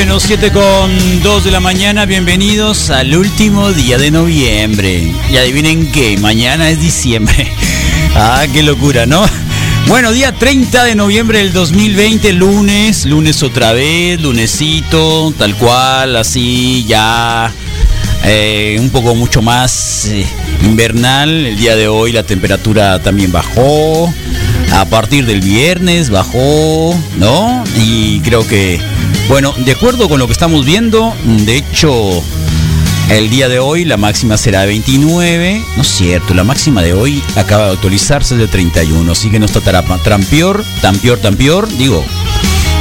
Bueno, 7 con 2 de la mañana, bienvenidos al último día de noviembre. Y adivinen qué, mañana es diciembre. Ah, qué locura, ¿no? Bueno, día 30 de noviembre del 2020, lunes, lunes otra vez, lunesito, tal cual, así ya eh, un poco mucho más eh, invernal. El día de hoy la temperatura también bajó. A partir del viernes bajó, ¿no? Y creo que, bueno, de acuerdo con lo que estamos viendo, de hecho, el día de hoy la máxima será de 29. No es cierto, la máxima de hoy acaba de actualizarse de 31. Así que no está tan, peor, tan peor, tan peor. Digo,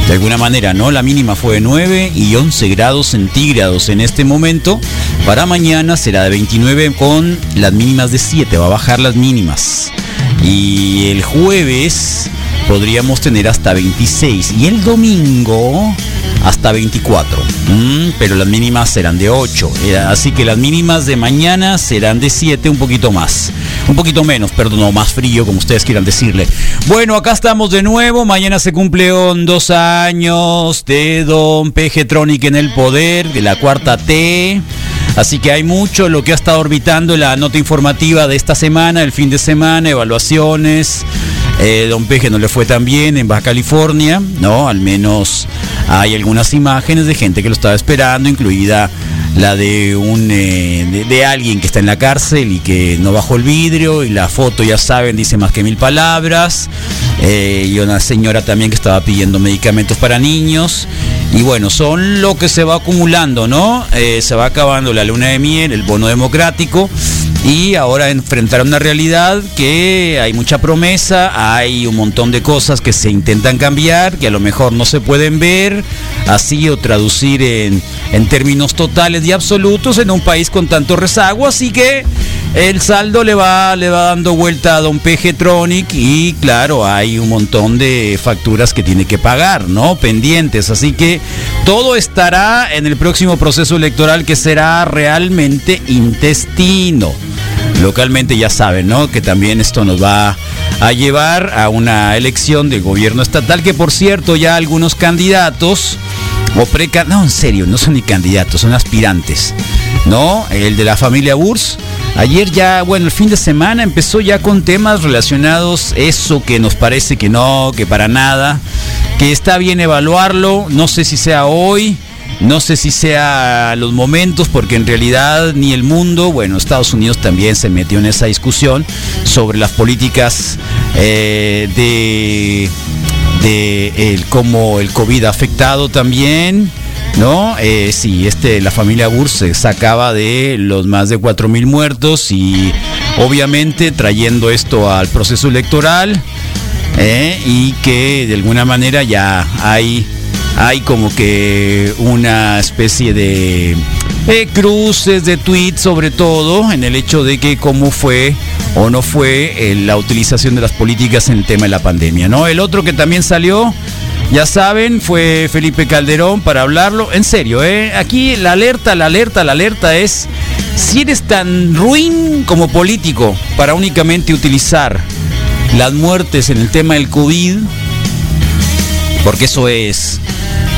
de alguna manera, ¿no? La mínima fue de 9 y 11 grados centígrados en este momento. Para mañana será de 29 con las mínimas de 7. Va a bajar las mínimas. Y el jueves podríamos tener hasta 26. Y el domingo hasta 24. Mm, pero las mínimas serán de 8. Eh, Así que las mínimas de mañana serán de 7, un poquito más. Un poquito menos, perdón, no, más frío, como ustedes quieran decirle. Bueno, acá estamos de nuevo. Mañana se cumplen dos años de Don Pejetronic en el poder, de la cuarta T. Así que hay mucho lo que ha estado orbitando la nota informativa de esta semana, el fin de semana, evaluaciones. Eh, Don Peje no le fue tan bien en Baja California, ¿no? Al menos hay algunas imágenes de gente que lo estaba esperando, incluida la de un eh, de, alguien que está en la cárcel y que no bajó el vidrio y la foto ya saben dice más que mil palabras. Eh, y una señora también que estaba pidiendo medicamentos para niños. Y bueno son lo que se va acumulando no se va acabando la luna de miel el bono democrático y ahora enfrentar una realidad que hay mucha promesa, hay un montón de cosas que se intentan cambiar, que a lo mejor no se pueden ver así o traducir en, en términos totales y absolutos en un país con tanto rezago, así que el saldo le va, le va dando vuelta a Don Pejetronic y claro, hay un montón de facturas que tiene que pagar, ¿no? Pendientes, así que todo estará en el próximo proceso electoral que será realmente intestino. Localmente ya saben, ¿no? Que también esto nos va a llevar a una elección de gobierno estatal que por cierto ya algunos candidatos o preca no en serio no son ni candidatos son aspirantes no el de la familia Burs ayer ya bueno el fin de semana empezó ya con temas relacionados eso que nos parece que no que para nada que está bien evaluarlo no sé si sea hoy no sé si sea los momentos, porque en realidad ni el mundo, bueno, Estados Unidos también se metió en esa discusión sobre las políticas eh, de, de el, cómo el COVID ha afectado también. ¿No? Eh, sí, este, la familia Burs se sacaba de los más de 4.000 muertos y obviamente trayendo esto al proceso electoral eh, y que de alguna manera ya hay hay como que una especie de cruces de tweets sobre todo en el hecho de que cómo fue o no fue eh, la utilización de las políticas en el tema de la pandemia, ¿no? El otro que también salió, ya saben, fue Felipe Calderón para hablarlo. En serio, ¿eh? Aquí la alerta, la alerta, la alerta es si eres tan ruin como político para únicamente utilizar las muertes en el tema del COVID, porque eso es,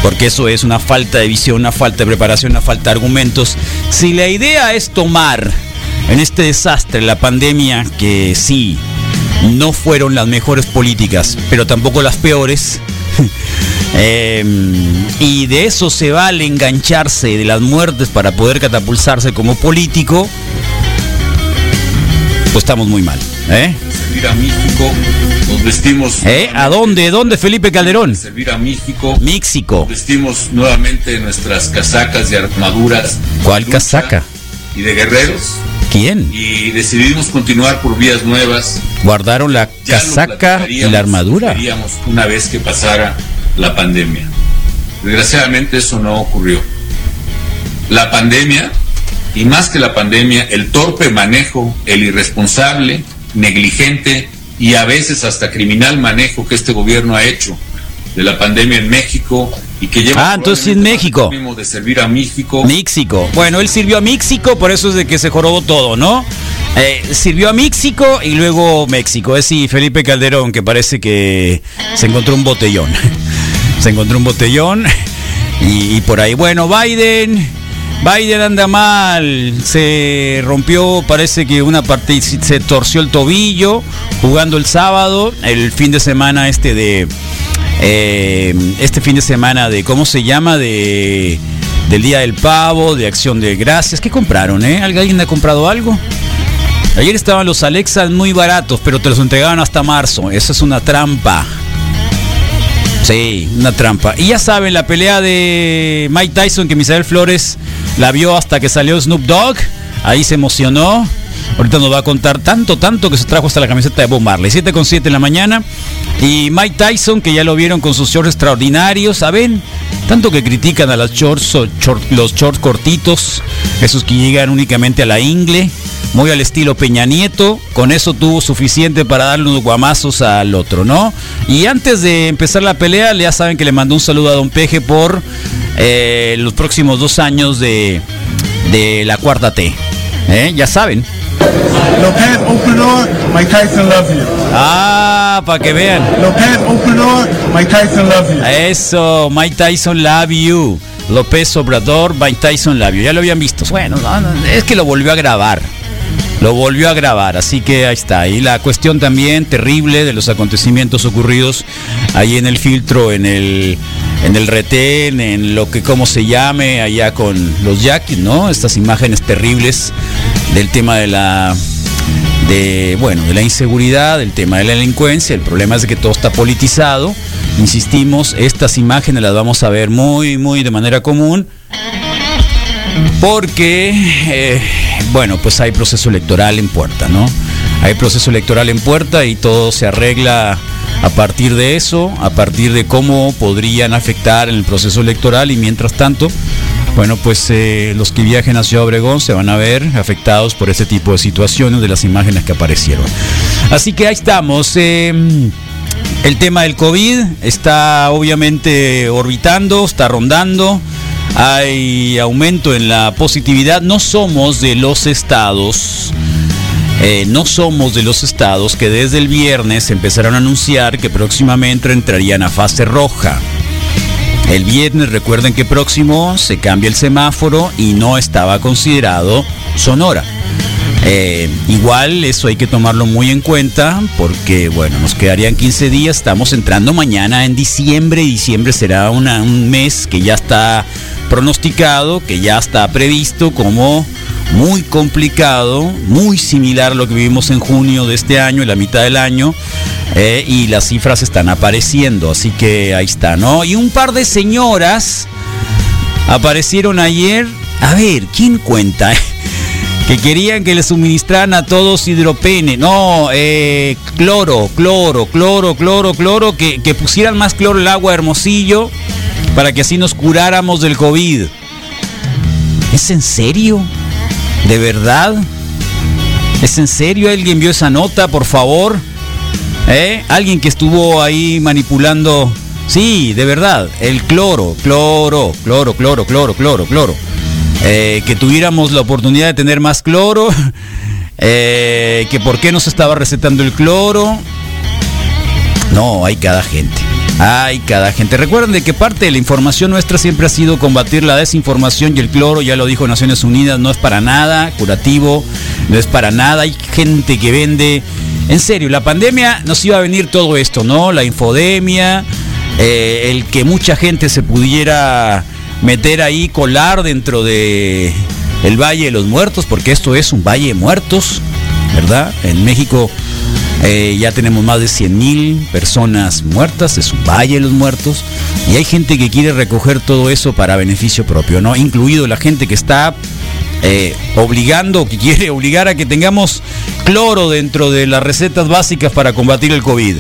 porque eso es una falta de visión, una falta de preparación, una falta de argumentos. Si la idea es tomar en este desastre la pandemia, que sí, no fueron las mejores políticas, pero tampoco las peores, Eh, y de eso se vale engancharse de las muertes para poder catapulsarse como político, pues estamos muy mal. ¿eh? Nos vestimos. ¿Eh? ¿A dónde? ¿Dónde, Felipe Calderón? Servir a México. México. Vestimos nuevamente nuestras casacas y armaduras. ¿Cuál casaca? Y de guerreros. ¿Quién? Y decidimos continuar por vías nuevas. Guardaron la casaca y la armadura. Una vez que pasara la pandemia. Desgraciadamente eso no ocurrió. La pandemia, y más que la pandemia, el torpe manejo, el irresponsable, negligente y a veces hasta criminal manejo que este gobierno ha hecho de la pandemia en México y que lleva ah entonces en México. de servir a México. México. Bueno él sirvió a México por eso es de que se jorobó todo no eh, sirvió a México y luego México. Es sí Felipe Calderón que parece que se encontró un botellón. Se encontró un botellón y, por ahí, bueno, Biden, Biden anda mal, se rompió, parece que una parte, se torció el tobillo jugando el sábado, el fin de semana este de, eh, este fin de semana de, ¿cómo se llama? De, del Día del Pavo, de Acción de Gracias. ¿Qué compraron, eh? ¿Alguien ha comprado algo? Ayer estaban los Alexas muy baratos, pero te los entregaron hasta marzo. Eso es una trampa. Sí, una trampa. Y ya saben, la pelea de Mike Tyson que Misael Flores la vio hasta que salió Snoop Dogg. Ahí se emocionó. Ahorita nos va a contar tanto, tanto que se trajo hasta la camiseta de Bob Marley. 7 con 7 en la mañana. Y Mike Tyson, que ya lo vieron con sus shorts extraordinarios. ¿Saben? Tanto que critican a los shorts, los shorts cortitos. Esos que llegan únicamente a la ingle muy al estilo Peña Nieto, con eso tuvo suficiente para darle unos guamazos al otro, ¿no? Y antes de empezar la pelea, ya saben que le mandó un saludo a Don Peje por eh, los próximos dos años de, de la cuarta T. ¿eh? Ya saben. López, open door, Mike Tyson love you. Ah, para que vean. López, open door, Mike Tyson love you. Eso, Mike Tyson love you. López Obrador, Mike Tyson love you. Ya lo habían visto. Bueno, es que lo volvió a grabar lo volvió a grabar, así que ahí está. Y la cuestión también terrible de los acontecimientos ocurridos ahí en el filtro, en el, en el retén, en lo que como se llame, allá con los yaquis, ¿no? Estas imágenes terribles del tema de la de bueno, de la inseguridad, del tema de la delincuencia, el problema es que todo está politizado. Insistimos, estas imágenes las vamos a ver muy muy de manera común porque eh, bueno, pues hay proceso electoral en puerta, ¿no? Hay proceso electoral en puerta y todo se arregla a partir de eso, a partir de cómo podrían afectar en el proceso electoral y mientras tanto, bueno, pues eh, los que viajen a Ciudad Obregón se van a ver afectados por ese tipo de situaciones de las imágenes que aparecieron. Así que ahí estamos. Em, el tema del COVID está obviamente orbitando, está rondando hay aumento en la positividad. No somos de los estados, eh, no somos de los estados que desde el viernes empezaron a anunciar que próximamente entrarían a fase roja. El viernes recuerden que próximo se cambia el semáforo y no estaba considerado Sonora. Eh, igual eso hay que tomarlo muy en cuenta porque bueno, nos quedarían 15 días, estamos entrando mañana en diciembre diciembre será un mes que ya está pronosticado, que ya está previsto como muy complicado, muy similar a lo que vivimos en junio de este año, en la mitad del año, eh, y las cifras están apareciendo, así que ahí está, ¿no? Y un par de señoras aparecieron ayer, a ver, ¿quién cuenta? que querían que le suministraran a todos hidropene, no, eh, cloro, cloro, cloro, cloro, cloro, que pusieran más cloro el agua hermosillo para que así nos curáramos del COVID. ¿Es en serio? ¿De verdad? ¿Es en serio? ¿Alguien vio esa nota, por favor? ¿Eh? ¿Alguien que estuvo ahí manipulando? Sí, de verdad. El cloro, cloro, cloro, cloro, cloro, cloro, cloro. Eh, que tuviéramos la oportunidad de tener más cloro. Eh, que por qué no se estaba recetando el cloro. No, hay cada gente. Hay cada gente. Recuerden de que parte de la información nuestra siempre ha sido combatir la desinformación y el cloro, ya lo dijo Naciones Unidas, no es para nada curativo, no es para nada. Hay gente que vende. En serio, la pandemia nos iba a venir todo esto, ¿no? La infodemia, eh, el que mucha gente se pudiera meter ahí, colar dentro de el Valle de los Muertos, porque esto es un Valle de Muertos, ¿verdad? En México eh, ya tenemos más de 100 mil personas muertas, es un Valle de los Muertos, y hay gente que quiere recoger todo eso para beneficio propio, ¿no? Incluido la gente que está eh, obligando, que quiere obligar a que tengamos cloro dentro de las recetas básicas para combatir el COVID.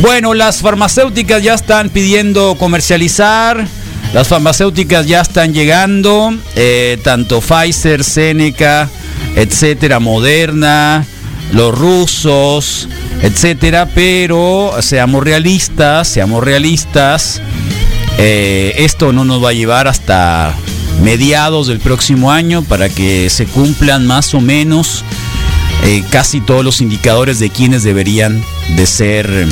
Bueno, las farmacéuticas ya están pidiendo comercializar. Las farmacéuticas ya están llegando, eh, tanto Pfizer, Seneca, etcétera, Moderna, los rusos, etcétera, pero seamos realistas, seamos realistas, eh, esto no nos va a llevar hasta mediados del próximo año para que se cumplan más o menos eh, casi todos los indicadores de quienes deberían de ser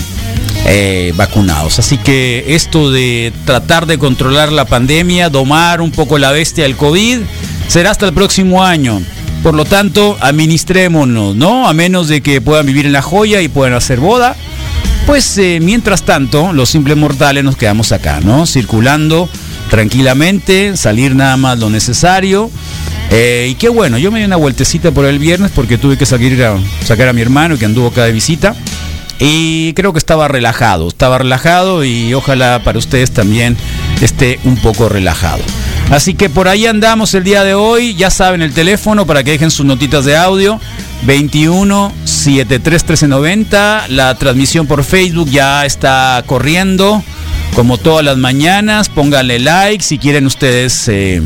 eh, vacunados. Así que esto de tratar de controlar la pandemia, domar un poco la bestia del COVID, será hasta el próximo año. Por lo tanto, administrémonos, ¿no? A menos de que puedan vivir en la joya y puedan hacer boda. Pues eh, mientras tanto, los simples mortales nos quedamos acá, ¿no? Circulando tranquilamente, salir nada más lo necesario. Eh, y qué bueno, yo me di una vueltecita por el viernes porque tuve que salir a sacar a mi hermano que anduvo acá de visita. Y creo que estaba relajado, estaba relajado y ojalá para ustedes también esté un poco relajado. Así que por ahí andamos el día de hoy. Ya saben el teléfono para que dejen sus notitas de audio. 21 73 1390. La transmisión por Facebook ya está corriendo. Como todas las mañanas. Pónganle like si quieren ustedes. Eh,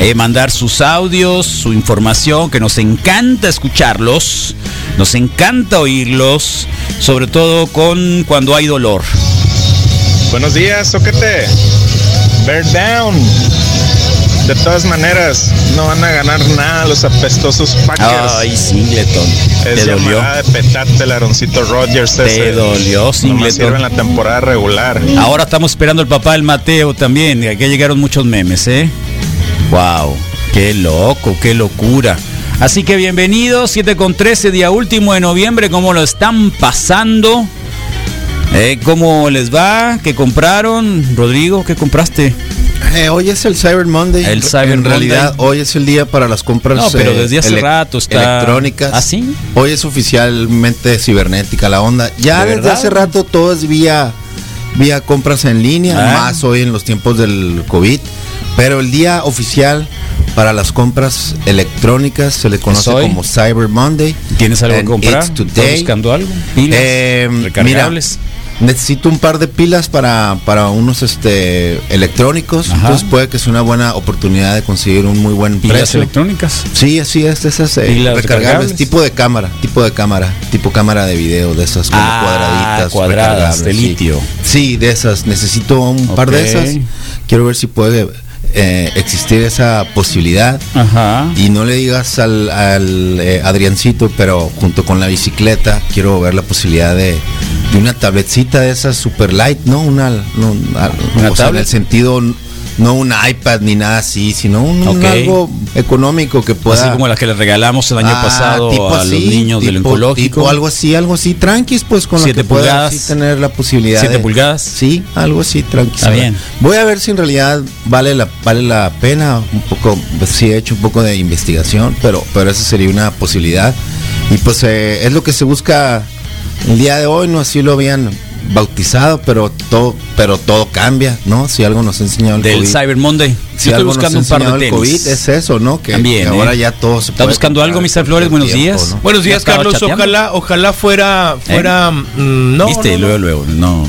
eh, mandar sus audios, su información, que nos encanta escucharlos, nos encanta oírlos, sobre todo con cuando hay dolor. Buenos días, Soquete. Bear down. De todas maneras, no van a ganar nada los apestosos Packers. Ay, Singleton. es te dolió. de petate el Aaroncito Rodgers. Te ese. dolió, Singleton. sirve en la temporada regular. Ahora estamos esperando el papá del Mateo también. Aquí llegaron muchos memes, ¿eh? Wow, qué loco, qué locura. Así que bienvenidos, 7 con 13, día último de noviembre. ¿Cómo lo están pasando? Eh, ¿Cómo les va? ¿Qué compraron? Rodrigo, ¿qué compraste? Eh, hoy es el Cyber Monday. El Cyber en realidad, hoy es el día para las compras No, pero eh, desde hace ele- rato está- electrónicas. ¿Ah, sí? Hoy es oficialmente cibernética la onda. Ya ¿De desde verdad? hace rato todo es vía, vía compras en línea, Ah. más hoy en los tiempos del COVID. Pero el día oficial para las compras electrónicas se le conoce como Cyber Monday. ¿Tienes algo que comprar? ¿Estás buscando algo? ¿Pilas? Eh, ¿Recargables? mira, necesito un par de pilas para, para unos este electrónicos. Ajá. Entonces puede que es una buena oportunidad de conseguir un muy buen ¿Pilas precio. electrónicas? Sí, así es, esas eh, ¿Pilas recargables, recargables? tipo de cámara, tipo de cámara, tipo cámara de video, de esas como Ah, cuadraditas, cuadradas, de litio. Sí, de esas. Necesito un par de esas. Quiero ver si puede eh, existir esa posibilidad. Ajá. Y no le digas al, al, eh, Adriancito, pero junto con la bicicleta quiero ver la posibilidad de, de una tabletcita de esas super light, ¿no? Una, no, ¿Una o sea, en el sentido, no un iPad ni nada así, sino un, un Ok. algo económico que pueda... Así como las que les regalamos el año Ah, pasado a los así, niños del tipo- oncológico. tipo algo así, algo así, tranquis, pues con Siete lo que pueda pulgadas. así tener la posibilidad. Siete de- pulgadas. Sí, algo así, tranqui. Está bien. Voy a ver si en realidad vale la vale la pena un poco, pues, sí he hecho un poco de investigación, pero pero esa sería una posibilidad y pues eh, es lo que se busca el día de hoy, no así lo habían bautizado, pero todo pero todo cambia, ¿no? Si algo nos ha enseñado el Del COVID. Cyber Monday. Si Yo estoy buscando un par de tenis. COVID es eso, ¿no? Que, También, que ahora ¿eh? ya todo se ¿Está buscando algo, Mr. Flores? Buenos tiempo, días. ¿no? Buenos días, Carlos. chateando. Ojalá, ojalá fuera, fuera, mm, no, Viste, no, no. luego, luego. No,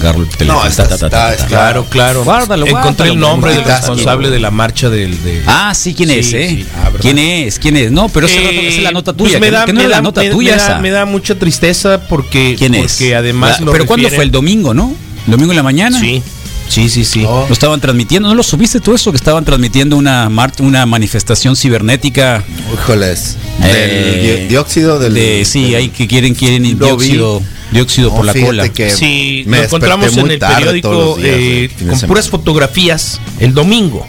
agarro el teléfono. está- ta, está- ta, ta. Claro, claro. Guárdalo, Encontré guárdalo, el nombre del responsable de la marcha del. de- Ah, sí, ¿quién es, Sí, eh? sí, ah, ¿verdad? ¿Quién es? ¿Quién es? No, pero esa, Eh, esa es la nota pues tuya. me que no- da, que no me es la da- nota me- tuya me da- esa. me da mucha tristeza porque. ¿Quién es? Porque además. ¿Pero cuándo fue? El domingo, ¿no? ¿El domingo en la mañana? Sí, sí, sí, sí. Oh. Lo estaban transmitiendo, ¿no lo subiste tú eso? Que estaban transmitiendo una, mar- una manifestación cibernética. Híjoles. Del Eh, di- dióxido del. de- sí, del- hay que quieren quieren vi. dióxido, dióxido No, por la cola. que Sí, me lo encontramos en el periódico días eh, de con semana. puras fotografías el domingo.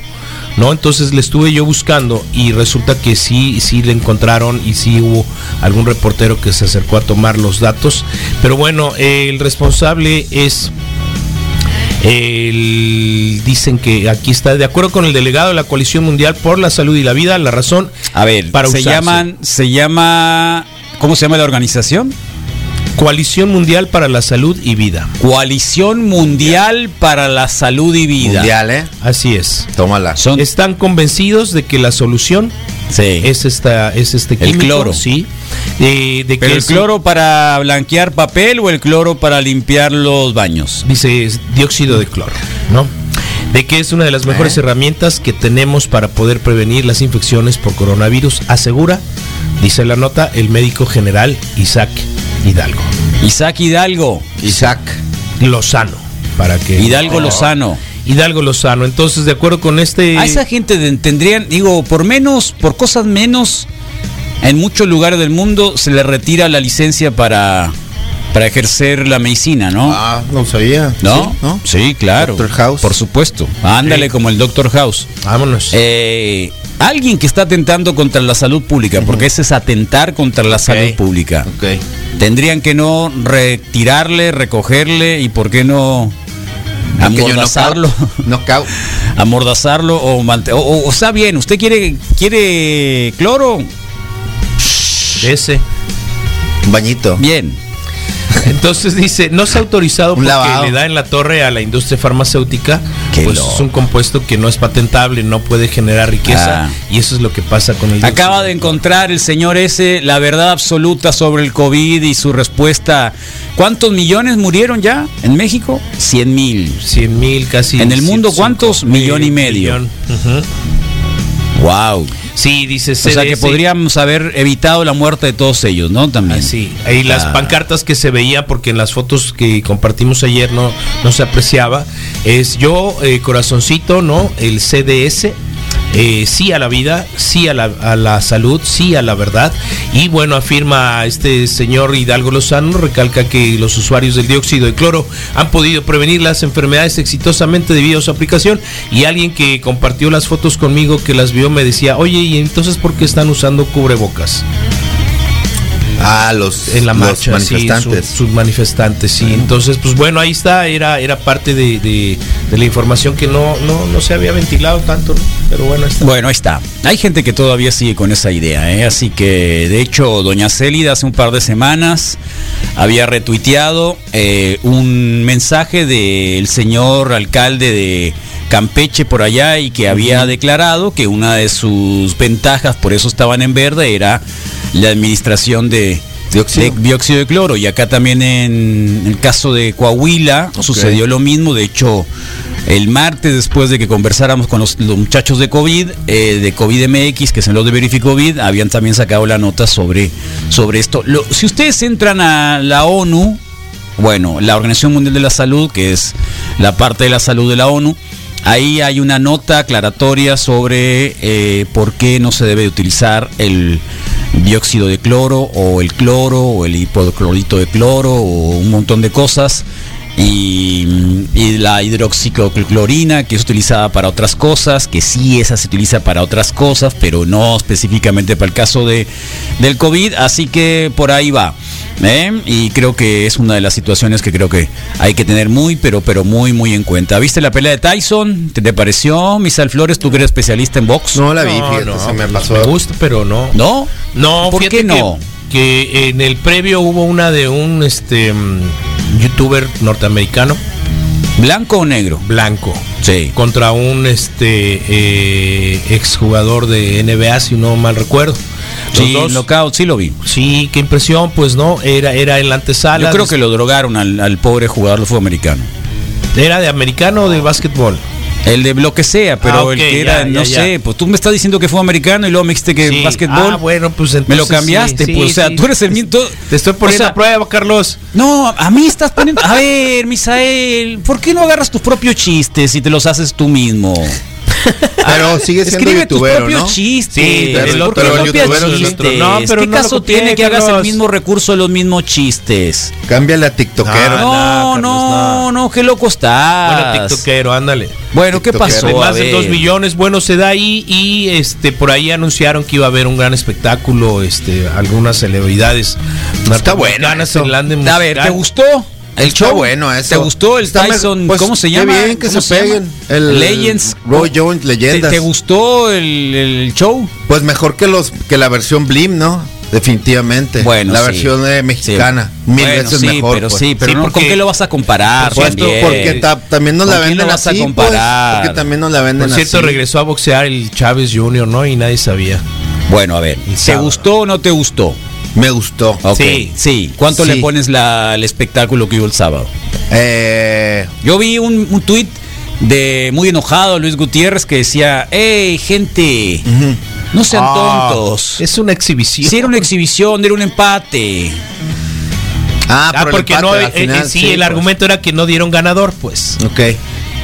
¿No? Entonces le estuve yo buscando y resulta que sí, sí le encontraron y sí hubo algún reportero que se acercó a tomar los datos. Pero bueno, eh, el responsable es el- dicen que aquí está de acuerdo con el delegado de la Coalición Mundial por la Salud y la Vida, la razón A ver, para se usarse. llaman, se llama, ¿cómo se llama la organización? Coalición Mundial para la Salud y Vida. Coalición Mundial para la Salud y Vida. Mundial, ¿eh? Así es. Tómala. Son, Están convencidos de que la solución sí. es esta es este El químico, cloro. sí Eh, de que ¿Pero el es- cloro para blanquear papel o el cloro para limpiar los baños? dice es dióxido de cloro no de que es una de las mejores ¿Eh? herramientas que tenemos para poder prevenir las infecciones por coronavirus asegura dice la nota el médico general Isaac Hidalgo Isaac Hidalgo. Isaac. Lozano para que Hidalgo Lozano. Hidalgo Lozano entonces de acuerdo con este A esa gente tendrían, digo, por menos, por cosas menos, en muchos lugares del mundo se le retira la licencia para, para ejercer la medicina, ¿no? Ah, no sabía. ¿No? Sí, ¿no? Sí, claro. Dr. House. Por supuesto. Ándale Sí. como el Doctor House. vámonos Eh, alguien que está atentando contra la salud pública, porque ese es atentar contra la salud pública. Ok. Tendrían que no retirarle, recogerle y por qué no amordazarlo. knockout. Amordazarlo o, o, o- está bien, usted quiere quiere cloro, ese bañito. bien. Entonces dice, no se ha autorizado porque lavado. le da en la torre a la industria farmacéutica, Qué pues loco. es un compuesto que no es patentable, no puede generar riqueza Ah. y eso es lo que pasa con el Acaba de encontrar el señor ese la verdad absoluta sobre el COVID y su respuesta. ¿Cuántos millones murieron ya en México? 100 mil. 100 mil casi. ¿En el mundo 105 cuántos? Millón y medio. millón. Ujú. Wow. Sí, dice O sea que podríamos haber evitado la muerte de todos ellos, ¿no? También. Ah, sí. Ahí las Ah. pancartas que se veía, porque en las fotos que compartimos ayer no, no se apreciaba, es yo, eh, corazoncito, ¿no? El CDS, eh, sí a la vida, sí a la, a la salud, sí a la verdad. Y bueno, afirma este señor Hidalgo Lozano, recalca que los usuarios del dióxido de cloro han podido prevenir las enfermedades exitosamente debido a su aplicación. Y alguien que compartió las fotos conmigo, que las vio, me decía, oye, ¿y entonces por qué están usando cubrebocas? Ah, los, en la los marcha, manifestantes. sí, su- sus manifestantes, sí. Entonces, pues bueno, ahí está, era, era parte de, de- de la información que no, no, no se había ventilado tanto, ¿no? pero bueno, ahí está. Bueno, ahí está. Hay gente que todavía sigue con esa idea, ¿eh? así que de hecho doña Célida hace un par de semanas había retuiteado eh, un mensaje del señor alcalde de Campeche por allá y que había declarado que una de sus ventajas, por eso estaban en verde, era la administración de Dióxido. de dióxido de cloro. Y acá también en el caso de Coahuila sucedió lo mismo. De hecho, el martes, después de que conversáramos con los, los muchachos de COVID, eh, de COVID MX, que son los de Verificovid, habían también sacado la nota sobre, sobre esto. Lo- si ustedes entran a la ONU, bueno, la Organización Mundial de la Salud, que es la parte de la salud de la ONU, ahí hay una nota aclaratoria sobre eh, por qué no se debe de utilizar el dióxido de cloro o el cloro o el hipoclorito de cloro o un montón de cosas. Y, y la hidroxiclorina que es utilizada para otras cosas, que sí esa se utiliza para otras cosas, pero no específicamente para el caso de, del COVID, así que por ahí va. ¿eh? Y creo que es una de las situaciones que creo que hay que tener muy, pero, pero muy, muy en cuenta. ¿Viste la pelea de Tyson? ¿Te, te pareció, Misael Flores? Tú que eres especialista en box. No la vi, No, fíjate, no, se me pasó. Me gusta, pero no. ¿No? No, ¿Por qué no? Que, que en el previo hubo una de un este mm, youtuber norteamericano ¿Blanco o negro? blanco Sí. contra un este eh, exjugador de NBA, si no mal recuerdo. Los Sí, dos- knockout, sí lo vi. Sí, qué impresión, pues no, era, era en la antesala. Yo creo que lo drogaron al, al pobre jugador de fútbol americano. ¿Era de americano o de básquetbol? El de lo que sea, pero Ah, el que ya, era, no ya, ya. sé, pues tú me estás diciendo que fue americano y luego me dijiste que Sí. básquetbol. Ah, bueno, pues entonces me lo cambiaste, sí, pues, o sea, tú eres el mismo. Te estoy poniendo o sea, a prueba, Carlos. No, a mí estás poniendo. A ver, Misael, ¿por qué no agarras tus propios chistes y te los haces tú mismo? Pero sigue siendo Escribe tus youtubero, propios ¿no? chistes. Sí, pero tus propios el youtubero es otro. No, pero ¿Qué no caso tiene que hagas el mismo recurso de los mismos chistes? Cámbiale a tiktokero. Ah, No, no, no, qué loco estás. Bueno, tiktokero, ándale. Bueno, ¿qué pasó? de más de ver. 2 millones. Bueno, se da ahí y este por ahí anunciaron que iba a haber un gran espectáculo, este algunas celebridades Está bueno A ver, ¿te gustó? El Está show. bueno eso. ¿Te gustó el Está Tyson? pues, ¿Cómo se qué llama? bien que ¿Cómo se peguen. El- Legends. Roy Jones, ¿Te, leyendas. te gustó el, el show? Pues mejor que los que la versión Blim, ¿no? Definitivamente. Bueno, la sí. versión eh, mexicana. Sí. Mil Bueno, veces sí, mejor. Pero pues. sí, pero Sí, no, porque- ¿con qué lo vas a comparar? Pues, también? porque ta- también nos la ¿Con quién venden lo vas a así, pues, comparar? porque también nos la venden Por cierto, así. regresó a boxear el Chávez Jr., ¿no? Y nadie sabía. Bueno, a ver, ¿te sábado. gustó o no te gustó? Me gustó. Sí. sí. ¿Cuánto Sí. le pones la, al espectáculo que hubo el sábado? Eh, Yo vi un, un tuit de muy enojado Luis Gutiérrez que decía, hey, gente, no sean Ah, tontos. Es una exhibición. Si era una exhibición, era un empate. ah, Ah, por el porque empate, no, al eh, eh, sí, el pues. argumento era que no dieron ganador, pues. Ok,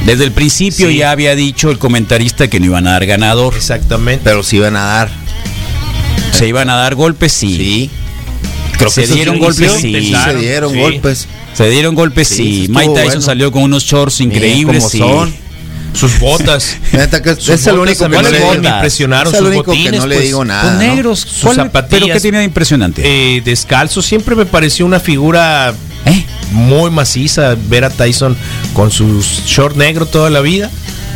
Desde el principio Sí. ya había dicho el comentarista que no iban a dar ganador. Exactamente. pero sí iban a dar. Se iban a dar golpes, sí. Sí. Se dieron golpes, sí. Se dieron golpes. Se dieron golpes, eso Mike Tyson bueno. salió con unos shorts increíbles. como sí. son. Sus botas. Que Sus es el único que no ¿cuáles le me digo, impresionaron es el sus único botines, que no le pues. digo nada. Con ¿no? negros. Sus ¿Cuál- zapatillas. ¿Pero qué tiene de impresionante? Eh, descalzo siempre me pareció una figura ¿Eh? muy maciza ver a Tyson con sus short negro toda la vida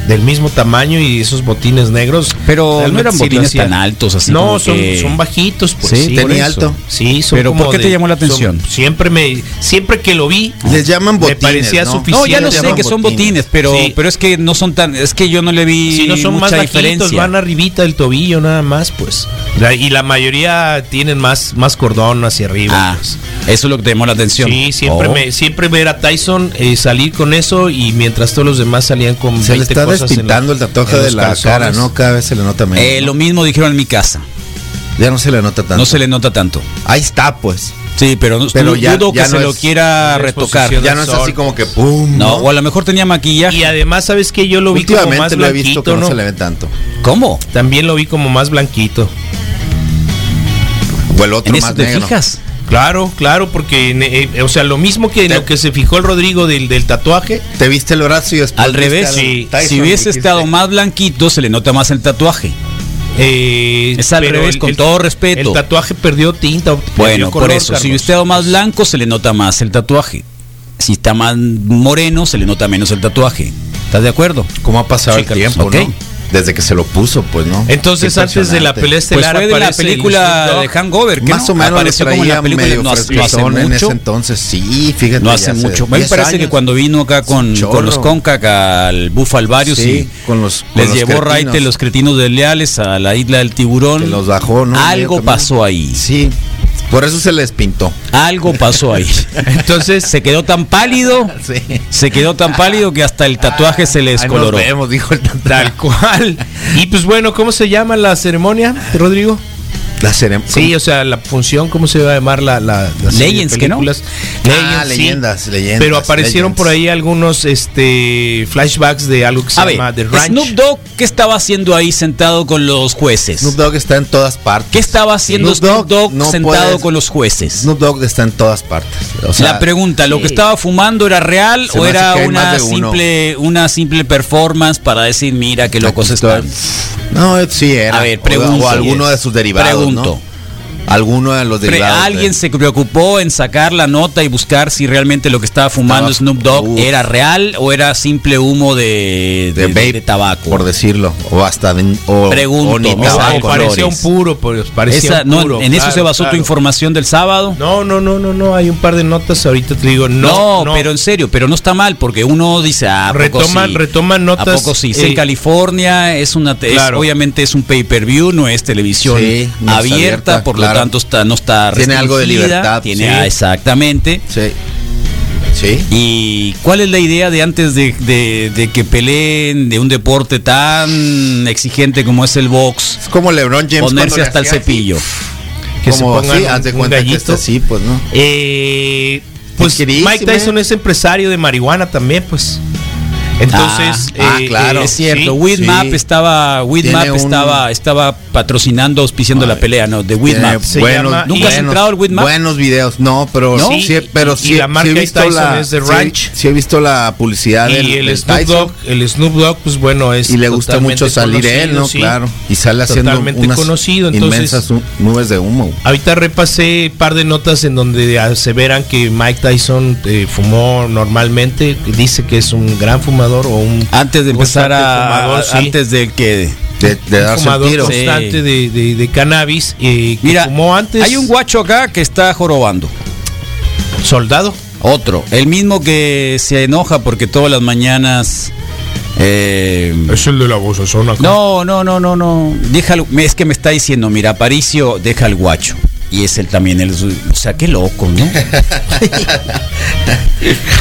del mismo tamaño y esos botines negros Pero no eran botines tan altos así. no como son, que- son bajitos pues Sí, sí, tenía alto. sí son Pero, como ¿por qué te llamó la son- atención? siempre me siempre que lo vi Les llaman me botines, parecía ¿no? suficiente No, ya lo sé que son botines. pero, Sí. pero es que no son tan. Es que yo no le vi si no son más mucha bajitos diferencia. van arribita del tobillo nada más pues y la mayoría tienen más más cordón hacia arriba Ah, pues. eso es lo que te llamó la atención. Sí, siempre Oh. me siempre ver a Tyson eh, salir con eso y mientras todos los demás salían con Se le 20 está cosas despintando los- el tatuaje de la calzones. cara, ¿no? Cada vez se le nota menos. Eh, ¿no? Lo mismo dijeron en mi casa. Ya no se le nota tanto. No se le nota tanto. Ahí está, pues. Sí, pero, no- Pero ya- dudo ya que no se lo quiera retocar. Ya no es así como que pum. No, o a lo mejor tenía maquillaje. Y además, ¿sabes qué? Yo lo vi como más Últimamente lo he visto que blanquito, no, ¿no? se le ve tanto. ¿Cómo? También lo vi como más blanquito. O el otro ¿En eso te negro. fijas? Claro, claro, porque, eh, o sea, lo mismo que en lo que se fijó el Rodrigo del, del tatuaje. Te viste el brazo y después Al revés, al sí. Tyson si hubiese estado más blanquito, se le nota más el tatuaje. eh, Es al revés, con todo respeto. El tatuaje perdió tinta. perdió Bueno, color, por eso, si hubiese estado más blanco, se le nota más el tatuaje. Si está más moreno, se le nota menos el tatuaje. ¿Estás de acuerdo? ¿Cómo ha pasado Sí, el Carlos, tiempo, no? Desde que se lo puso, pues, ¿no? Entonces, antes de la pelea Pues fue de la película de. Hangover, que Más no? o menos apareció como en la película medio no hace, no hace fresquezón en ese mucho. entonces. Sí, fíjate. No hace hace mucho. Me 10 parece que cuando vino acá con, con los. Concac al Buffalo varios Sí, y con los- con les los llevó. Raite los cretinos desleales a la isla del tiburón. Que los bajó, ¿no? Algo pasó ahí. Sí, por eso se les pintó. Algo pasó ahí. Entonces se quedó tan pálido, Sí. se quedó tan pálido que hasta el tatuaje se le Ahí nos descoloró. vemos, dijo el Tal cual. Y pues bueno, ¿cómo se llama la ceremonia, Rodrigo? La ceremonia. Sí, o sea, la función, ¿cómo se va a llamar la, la, la serie de Legends, ¿que no? películas? Ah, sí. leyendas, leyendas. Pero aparecieron Legends. por ahí algunos este flashbacks de algo que se A llama The ver, Ranch. Snoop Dogg, ¿qué estaba haciendo ahí sentado con los jueces? Snoop Dogg está en todas partes. ¿Qué estaba haciendo Snoop Snoop Dogg, no sentado puedes- con los jueces? Snoop Dogg está en todas partes. O sea, la pregunta, ¿lo que estaba fumando era real Se o era una simple, una simple performance para decir, mira qué locos aquí están? estoy. No, sí era. A ver, O- pregunto. O, alguno de sus derivados. ¿No? Alguno de los Pre- derivados. de- ¿Alguien se preocupó en sacar la nota y buscar si realmente lo que estaba fumando Estaba- Snoop Dogg Uf. era real o era simple humo de, de de, vape, de tabaco? por decirlo. O hasta de, o, Pregunto, o ni tabaco. o parecía colores. un puro, pues parecía Esa- un no, puro, ¿En eso se basó tu información del sábado? No, no, no, no, no, hay un par de notas ahorita te digo, No, no, pero en serio, pero no está mal porque uno dice, ah, ¿a poco Retoman- sí? retoman notas, ¿A poco sí? Sí, eh, en California es una, es- Claro. obviamente es un pay-per-view, no es televisión Sí, no es abierta, abierta, por claro. tanto está, no está Tiene algo de libertad, Tiene, sí. ah, exactamente. Sí. Sí. ¿Y cuál es la idea de antes de, de- de que peleen de un deporte tan exigente como es el box? Es como LeBron James. Ponerse hasta el cepillo. que se Como pongan así, un- haz de un cuenta que está así, pues, ¿no? Eh, pues. Mike Tyson es empresario de marihuana también, pues. Entonces, Ah, ah, eh, claro. eh, Es cierto, sí, Widmap sí. estaba, Widmap un- estaba, estaba patrocinando, auspiciando la pelea, ¿no? De Widmap. Buenos, llama- ¿Nunca has buenos- entrado al Widmap? Buenos videos, no, pero ¿No? sí, Sí, pero y- sí, y la marca sí he visto Tyson la, es de sí- Ranch. Sí, he visto la publicidad del, y el del Snoop. Dogg, el Snoop Dogg, pues bueno, es y le gusta mucho salir él, ¿no? sí. Claro. Y sale haciendo Totalmente unas conocido, entonces- inmensas nu- nubes de humo. Ahorita repasé un par de notas en donde aseveran que Mike Tyson eh, fumó normalmente, dice que es un gran fumador o un Antes de empezar a, fumador, sí. antes de que De, de un darse el fumador tiro. Sí. constante de, de- de cannabis y que Mira, fumó antes hay un guacho acá que está jorobando. soldado. Otro, el mismo que se enoja porque todas las mañanas eh, Es el de la voz zona. No, no, no, no, no. Déjalo, es que me está diciendo, mira, Aparicio, deja el guacho. Y es él también, él, es- o sea, qué loco, ¿no?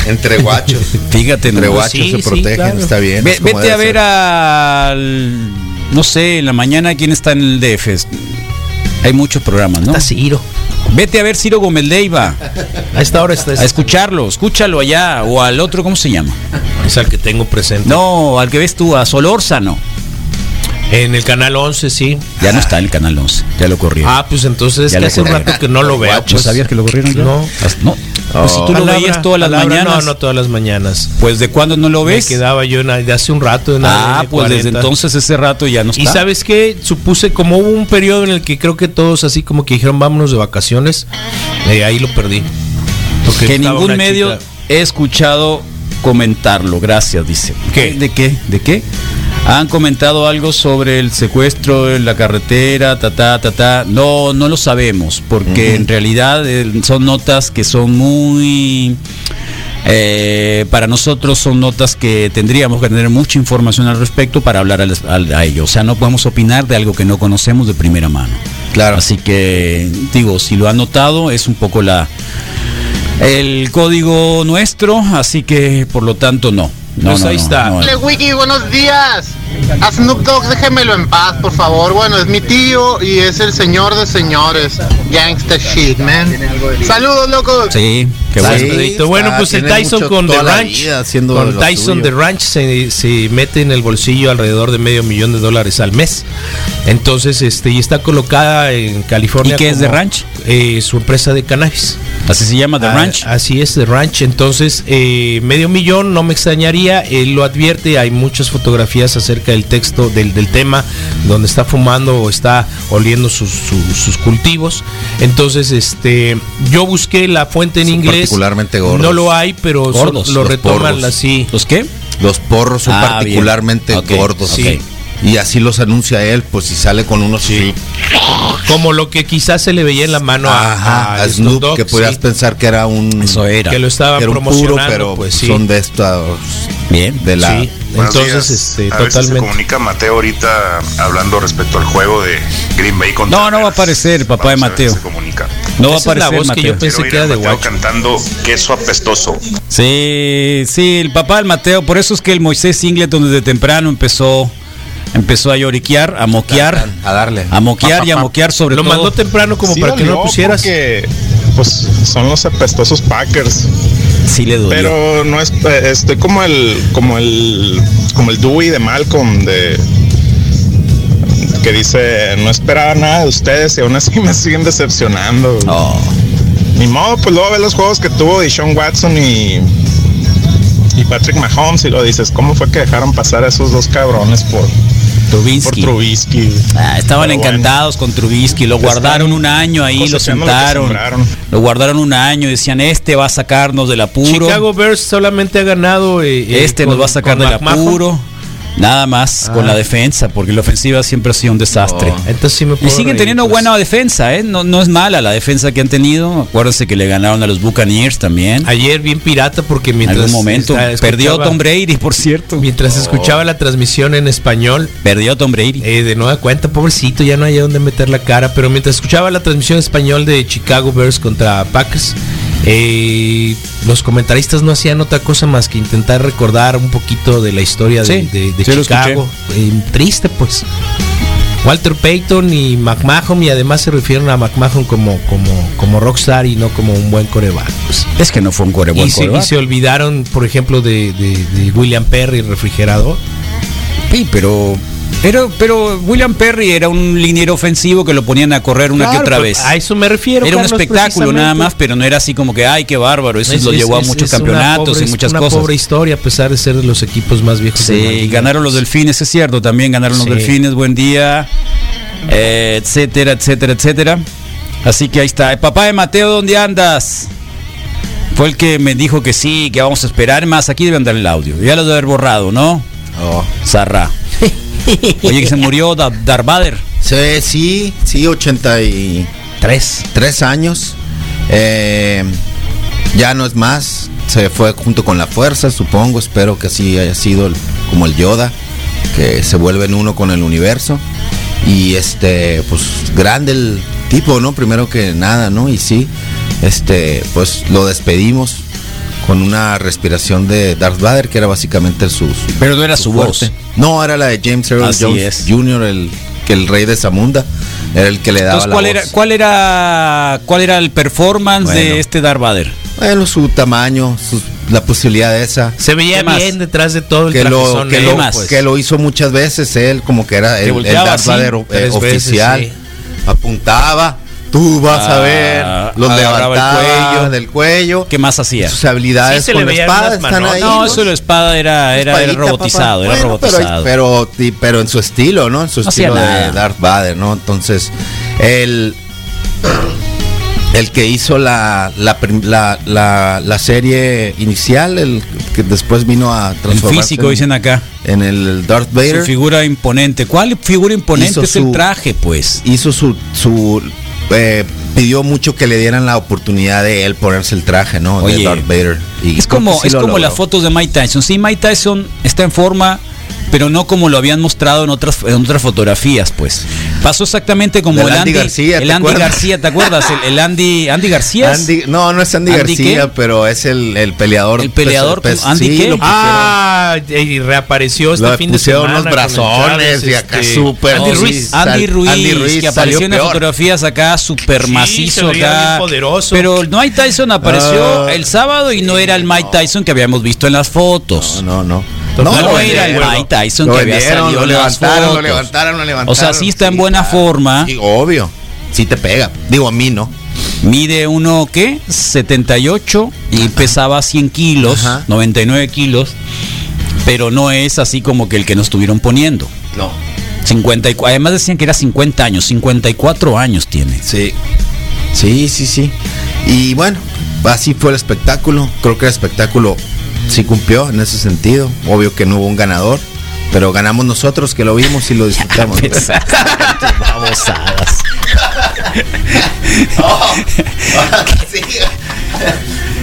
Entre guachos. Fíjate, Entre guachos sí, se sí, protegen, claro. está bien. Ve- es como vete a ver al, no sé, en la mañana quién está en el DF. Hay muchos programas, ¿no? Está Ciro. Vete a ver Ciro Gómez Leiva, A esta hora está a escucharlo, escúchalo allá, o al otro, ¿cómo se llama? es el que tengo presente. No, al que ves tú, a Solórzano. En el canal 11, sí. Ya no está en el canal 11, ya lo corrieron. Ah, pues entonces Ya que hace un corrieron. rato que no lo veo. ¿No pues. sabías que lo corrieron ya? No. No. Pues si tú lo veías todas las palabra, mañanas, No, no todas las mañanas. pues ¿de cuándo no lo Me ves? quedaba yo de hace un rato en Ah, ADN pues desde 40. entonces ese rato ya no está. Y sabes qué, supuse como hubo un periodo en el que creo que todos así como que dijeron vámonos de vacaciones, eh, ahí lo perdí. Porque que ningún medio chica- he escuchado comentarlo, gracias, dice. ¿Qué? ¿De qué? ¿De qué? Han comentado algo sobre el secuestro en la carretera, ta ta ta ta. No, no lo sabemos, porque en realidad eh, son notas que son muy eh, para nosotros son notas que tendríamos que tener mucha información al respecto para hablar al- al- a ello. O sea, no podemos opinar de algo que no conocemos de primera mano. Claro. Así que, digo, si lo han notado, es un poco la el código nuestro, así que por lo tanto no. No, Pues no, ahí no, está. no. Hola, Wiki, buenos días. A Snoop Dogg déjemelo en paz, por favor. Bueno, es mi tío y es el señor de señores. Gangsta shit, man. Saludos, locos. Sí, qué Sí. bueno. Bueno, pues el Tyson mucho con The Ranch. Con Tyson. The Ranch se, se mete en el bolsillo alrededor de medio millón de dólares al mes. Entonces, este, y está colocada en California. ¿Y qué es The Ranch? eh, su empresa de cannabis. Así se llama The Ah, Ranch. Así es, The Ranch. Entonces, eh, medio millón, no me extrañaría. Él lo advierte. Hay muchas fotografías acerca del texto, del, del tema, donde está fumando o está oliendo sus, sus- sus cultivos. Entonces, este, yo busqué la fuente en Son inglés. particularmente gordos. No lo hay, pero son- Gordos, lo los retoman porros. así. ¿Los qué? Los porros son Ah, particularmente gordos. ok. sí. Y así los anuncia él, pues si sale con unos sí. Como lo que quizás se le veía en la mano a, Ajá, a a Snoop, que podías sí, pensar que era un Eso era. que lo estaban que era un promocionando, puro, pero pues sí. son de estos Bien. de la Sí. Entonces, días. este, a ver si se totalmente. comunica Mateo ahorita hablando respecto al juego de Green Bay contra No, no va a aparecer el papá de Vamos a ver si Mateo. se comunica. No va a es la aparecer voz que yo Mateo. pensé que era de Mateo cantando queso apestoso. Sí, sí, el papá del Mateo, por eso es que el Moisés Singleton desde temprano empezó empezó a lloriquear, a moquear, a darle. a moquear y a moquear sobre Lo todo. mandó temprano como Sí para que no lo pusieras. porque, pues son los apestosos Packers. Sí le dolió. Pero no es, eh, estoy como el, como el, como el Dewey de Malcolm de que dice no esperaba nada de ustedes y aún así me siguen decepcionando. Oh, Ni modo, pues luego ves los juegos que tuvo Deshaun Watson y y Patrick Mahomes y lo dices, ¿cómo fue que dejaron pasar a esos dos cabrones por, por Trubisky. Ah, estaban Pero bueno. encantados con Trubisky, lo guardaron un año ahí, lo sentaron, lo guardaron un año, decían este va a sacarnos del apuro, Chicago Bears solamente ha ganado. eh, eh, este con- nos va a sacar del McMahon. apuro, nada más con Ah. la defensa, porque la ofensiva siempre ha sido un desastre. Oh. Entonces sí me Y siguen reír, teniendo pues. buena defensa, ¿eh? No, no es mala la defensa que han tenido. Acuérdense que le ganaron a los Buccaneers también. Ayer bien pirata porque En mientras algún momento. Perdió Tom Brady, por cierto. Mientras escuchaba la transmisión en español, Perdió Tom Brady. eh, de nueva cuenta, pobrecito, ya no hay dónde meter la cara, pero mientras escuchaba la transmisión en español de Chicago Bears contra Packers, eh, los comentaristas no hacían otra cosa más que intentar recordar un poquito de la historia de, Sí, de- de sí lo Chicago. Eh, triste, pues. Walter Payton y McMahon y además se refieren a McMahon como, como, como rockstar y no como un buen coreback. pues. Es que no fue un core buen y, se, y quarterback. se olvidaron, por ejemplo, de, de- de William Perry, refrigerador. Sí, pero, pero, pero William Perry era un liniero ofensivo que lo ponían a correr una que otra vez. A eso me refiero. Era un espectáculo nada más, pero no era así como que, ay, qué bárbaro. Eso Es- lo es- llevó a muchos campeonatos pobre- y muchas una cosas. pobre historia, a pesar de ser de los equipos más viejos. Sí, ganaron los delfines, es cierto, también ganaron los delfines, buen día, eh, etcétera, etcétera, etcétera. Así que ahí está. Eh, Papá de Mateo, ¿dónde andas? Fue el que me dijo que sí, que vamos a esperar más. Aquí debe andar el audio. Ya lo debe haber borrado, ¿no? Oh. Zarra. Oye, que se murió Da- Darth Vader. Sí, sí, sí, 83 Tres. años. Eh, ya no es más. Se fue junto con la fuerza, supongo. Espero que así haya sido el- como el Yoda, que se vuelve en uno con el universo. Y este, pues grande el tipo, ¿no? Primero que nada, ¿no? Y sí, este, pues lo despedimos con una respiración de Darth Vader, que era básicamente su. su- Pero no era su voz. fuerte. No, era la de James Earl Así Jones es. Jr., el, que el rey de Zamunda. Era el que le daba Entonces, la ¿cuál voz. era, cuál era, cuál era el performance Bueno. de este Darth Vader? Bueno, su tamaño, la posibilidad de esa. Se veía bien detrás de todo el Que lo, que, de lo, más? que lo hizo muchas veces él, como que era el, Darth Vader eh, veces, oficial. sí. Apuntaba, tú vas a Ah, ver, los agarraba el levantaba cuello. del cuello. ¿Qué más hacía? Sus habilidades Sí, se le con la espada están ahí. No, eso de la espada era, era, robotizado, papá. era pero- robotizado. Pero, pero en su estilo, ¿no? En su No estilo de nada. Darth Vader, ¿no? Entonces, el, el que hizo la, la, la, la- la serie inicial, el que después vino a el transformarse físico, en- dicen acá. en el Darth Vader. Su figura imponente. ¿Cuál figura imponente Hizo es el traje, pues? hizo su, su eh, pidió mucho que le dieran la oportunidad de él ponerse el traje, ¿no? Oye, de Darth Vader. Y Es como, sí es como logró. las fotos de Mike Tyson. Sí, Mike Tyson está en forma, pero no como lo habían mostrado en otras, en otras fotografías, pues. Pasó exactamente como el Andy Andy, García, el ¿te Andy acuerdas? García, ¿te acuerdas? El, el Andy, Andy García. Andy- no, no es Andy, ¿Andy García, qué? pero es el, el peleador. El peleador Pues, con Andy sí, qué? lo pusieron- Ah, y reapareció este Lo fin de pusieron semana. unos el brazones y acá este, súper- Andy Ruiz. Andy Ruiz, Andy Ruiz que salió apareció en las fotografías acá súper Sí, macizo acá. poderoso. Pero Mike Tyson apareció Ah. el sábado y no era el Mike Tyson que habíamos visto en las fotos. No, no, no. No, No, era el. Mike Tyson Lo que había salido lo levantaron, lo levantaron, lo levantaron. O sea, sí está en buena forma. Sí, obvio. Sí te pega. Digo, a mí no. Mide uno, ¿qué? 78 y pesaba 100 kilos, Ajá. 99 kilos. Pero no es así como que el que nos estuvieron poniendo. No. 54, además decían que era 50 años, 54 años tiene. Sí. Sí, sí, sí. Y bueno, así fue el espectáculo. Creo que el espectáculo sí cumplió en ese sentido. Obvio que no hubo un ganador, pero ganamos nosotros que lo vimos y lo disfrutamos. Sí.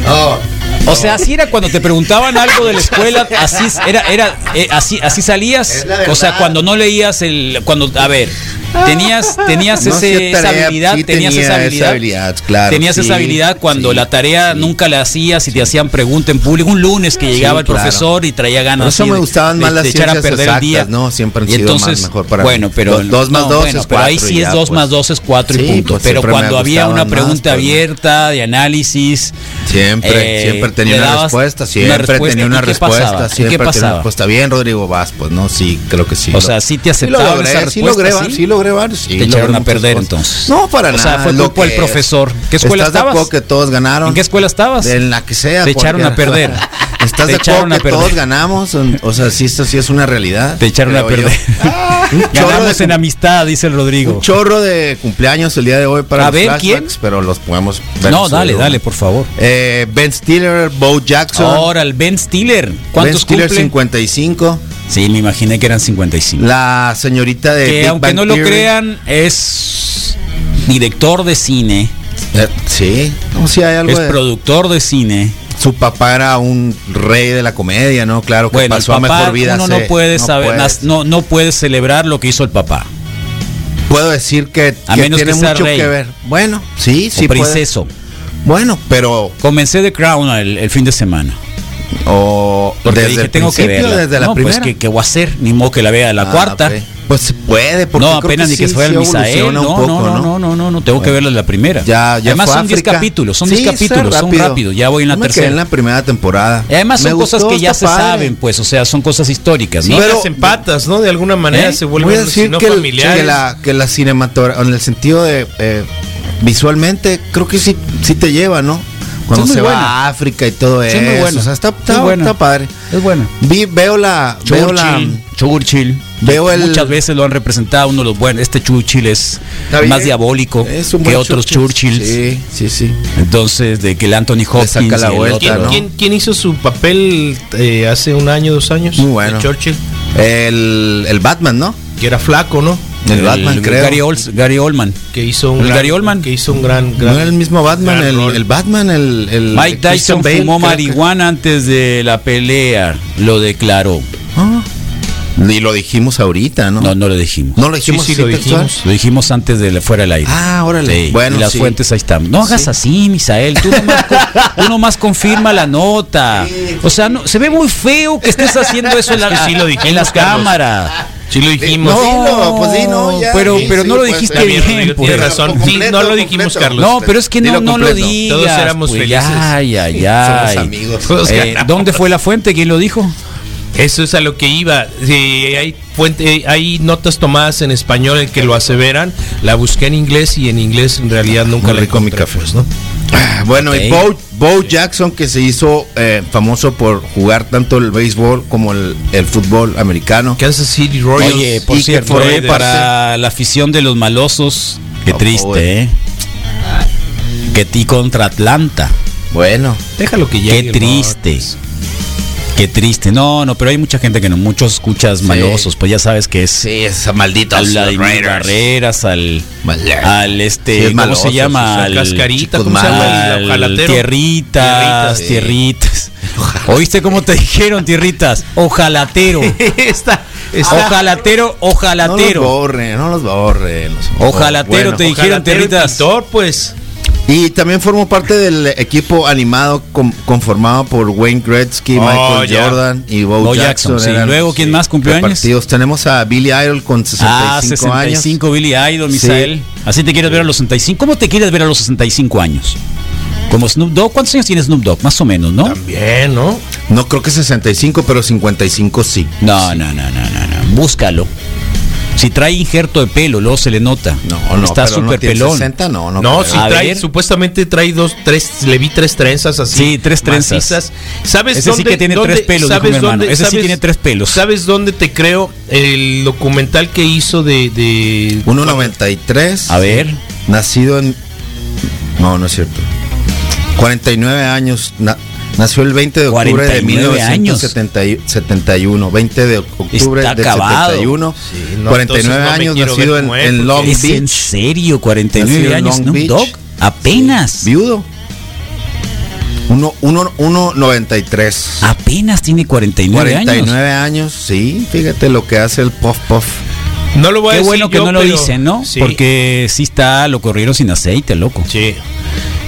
Oh. O sea, así era cuando te preguntaban algo de la escuela, así era, era, eh, así, así salías. O sea, cuando no leías el, cuando, a ver, tenías, tenías No ese- esa habilidad, sí tenías tenía esa esa habilidad, claro, tenías sí, esa habilidad cuando sí, la tarea sí. nunca la hacías y te hacían pregunta en público. Un lunes que llegaba el claro. profesor y traía ganas. Por eso me de- gustaban de- más las de echar a perder el día. ¿no? Siempre han Y sido más entonces, mejor para bueno, mí. pero Do- dos más no, dos bueno, es pero ahí cuatro sí y es dos pues. más dos es cuatro y Sí, punto. pues, pero cuando había una más, pregunta pero- abierta de análisis, Siempre, Eh, siempre tenía una respuesta, una siempre respuesta, tenía ¿y una respuesta, pasaba? ¿Y qué siempre tenía una respuesta. Bien, Rodrigo Vas, pues no, sí, creo que sí. O sea, sí te sí lo aceptaban logré, esa sí logré, ¿sí? sí logré varios, sí te echaron a perder cosas. entonces. No, para O nada. sea, fue culpa del que profesor. es. ¿Qué escuela ¿Estás de estabas? acuerdo que todos ganaron? ¿En qué escuela estabas? En la que sea. Te echaron a perder. ¿Estás Te de acuerdo a que perder. todos ganamos? O sea, sí, esto sí es una realidad. Te echaron a perder. Un Ganamos de en amistad, dice el Rodrigo. Un chorro de cumpleaños el día de hoy para A los ver, ¿quién? pero los podemos ver. No, dale, dale, por favor. Eh, ben Stiller, Bo Jackson. Ahora el Ben Stiller. ben ¿Cuántos Stiller cumple? 55. Sí, me imaginé que eran 55. La señorita de que Big aunque Bang no lo crean, es director de cine, Eh, sí, no, sí hay algo es de- productor de cine. Su papá era un rey de la comedia, ¿no? Claro que Bueno, el pasó a mejor vida. uno hace- no puede saber, puedes. no, no puede celebrar lo que hizo el papá. Puedo decir que, A que menos tiene que sea mucho rey. que ver. Bueno, sí, sí. o puede. princeso. Bueno, pero. Comencé The Crown el, el fin de semana. O Porque desde dije, el tengo que verla. desde la no, primera. pues que, que voy a hacer, ni modo que la vea la Ah, cuarta. Pues se puede, porque No, creo apenas ni que sí, fuera el sí Misael. No, un poco, no, no, no, no, no, no, tengo que Bueno. verlo en la primera. Ya, ya Además fue son 10 África. capítulos, son Sí, 10 está capítulos, son rápido. rápidos. Ya voy en la Yo me quedé tercera. en la primera temporada. Y Además son Me cosas gustó, que ya se padre. saben, pues, o sea, son cosas históricas, Sí, ¿no? Pero- las empatas, ¿no? De alguna manera ¿Eh? se Voy vuelven a decir no que, el- familiares. que la, que la cinematografía, en el sentido de eh, visualmente, creo que sí, sí te lleva, ¿no? Cuando Sí, se buena. va a África y todo Sí, eso. muy. O sea, está, Sí, está, buena. está padre. Es bueno. Vi, veo la. Veo la Churchill, Churchill. Veo el- Muchas veces lo han representado uno de los buenos. Este Churchill es más diabólico Es que otros Churchill. Churchills. Sí, sí, sí. Entonces, de que el Anthony Hopkins saca la el vuelta, otro, ¿Quién, ¿no? quién- quién hizo su papel eh, hace un año, dos años? Muy bueno. De Churchill. El, el Batman, ¿no? Que era flaco, ¿no? El, Batman, creo. Gary, Ols- Gary Oldman. Que hizo un ¿El gran, Gary Oldman? Que hizo un gran. No era el mismo Batman, el, el Batman, el, el Mike Tyson Bale, fumó que- marihuana antes de la pelea. Lo declaró. Ah. Y lo dijimos ahorita, ¿no? No, no lo dijimos. No lo dijimos, Sí, lo dijimos. Lo dijimos antes de fuera del aire. Ah, órale. Sí, Bueno, y las sí. fuentes ahí están. No hagas Sí. así, Misael. Tú nomás, tú nomás confirma la nota. O sea, no, se ve muy feo que estés haciendo eso en, la, Es que sí lo dijimos, en las cámaras. Sí lo dijimos. No, dilo, pues sí, no, ya. pero, Sí, pero sí, no lo pues, dijiste bien. Rodrigo, pues. tienes razón. Sí, no lo dijimos, completo. Carlos. No, pero es que no, no lo digas. Todos éramos pues, felices. Ay, ay, Somos ay. amigos. Eh. ¿Dónde fue la fuente? ¿Quién lo dijo? Eso es a lo que iba. Sí, hay fuente, hay notas tomadas en español en que lo aseveran. La busqué en inglés y en inglés en realidad nunca Muy la rico mi café. pues, ¿no? Ah, Bueno, y Bo, Bo Jackson, que se hizo eh, famoso por jugar tanto el béisbol como el, el fútbol americano. Kansas City Royals. Oye, por y cierto, eh, para la afición de los malosos, qué Oh, triste. ¿eh? Que ti contra Atlanta. Bueno, déjalo que Qué llegue. el triste. Qué triste. No, no, pero hay mucha gente que no. Muchos escuchas malosos, pues ya sabes que es. sí, es maldito. al Vladimir Barreras, al, al este, Sí, es ¿cómo maloso, se llama? Al, Cascarita, ¿cómo se llama? El ojalatero. tierritas, Tierritas, tierritas. ¿Oíste cómo te dijeron, tierritas? Ojalatero. está, está. Ojalatero, No los ojalatero. borren, no los borren. Ojalatero Bueno, te dijeron, Ojalatero tierritas. pintor, pues. Y también formó parte del equipo animado com- conformado por Wayne Gretzky, Oh, Michael ya. Jordan y Bo, Bo Jackson. Jackson, sí. eran, Luego, ¿quién más cumplió años? repartidos. Tenemos a Billy Idol con 65, Ah, 65 Billy Idol, Sí. Misael. Así te quieres ver a los 65. ¿Cómo te quieres ver a los 65 años? Como Snoop Dogg. ¿Cuántos años tiene Snoop Dogg? Más o menos, ¿no? También, ¿no? años. No creo que 65, pero 55 sí. No, no, no, no, no, no. Búscalo. Si trae injerto de pelo, luego se le nota. No, no, Está no súper tiene pelón. 60, no, no. No, si A trae, ver. supuestamente trae dos, tres, le vi tres trenzas así. Sí, tres trenzas. macizas. ¿Sabes Ese sí que tiene dónde- tres pelos, dijo ¿sabes mi hermano. dónde- Ese sí tiene tres pelos. ¿Sabes dónde te creo? El documental que hizo de... de 1.93. A ver. Nacido en. No, no es cierto. 49 años. na- nació el 20 de octubre de 49 años. 1971. 20 de octubre Está del acabado. 71. Sí, no, 49 entonces no años nacido en, en Long ¿Es en Beach. serio? 49 Nacido en años Long Beach. Dogg. Apenas. Viudo. 1.93. Apenas tiene 49, años. 49 años. Sí, fíjate lo que hace el Puff Puff. No lo voy a Qué decir bueno que yo, no lo dicen, ¿no? Sí, Porque sí está, lo corrieron sin aceite, loco. Sí.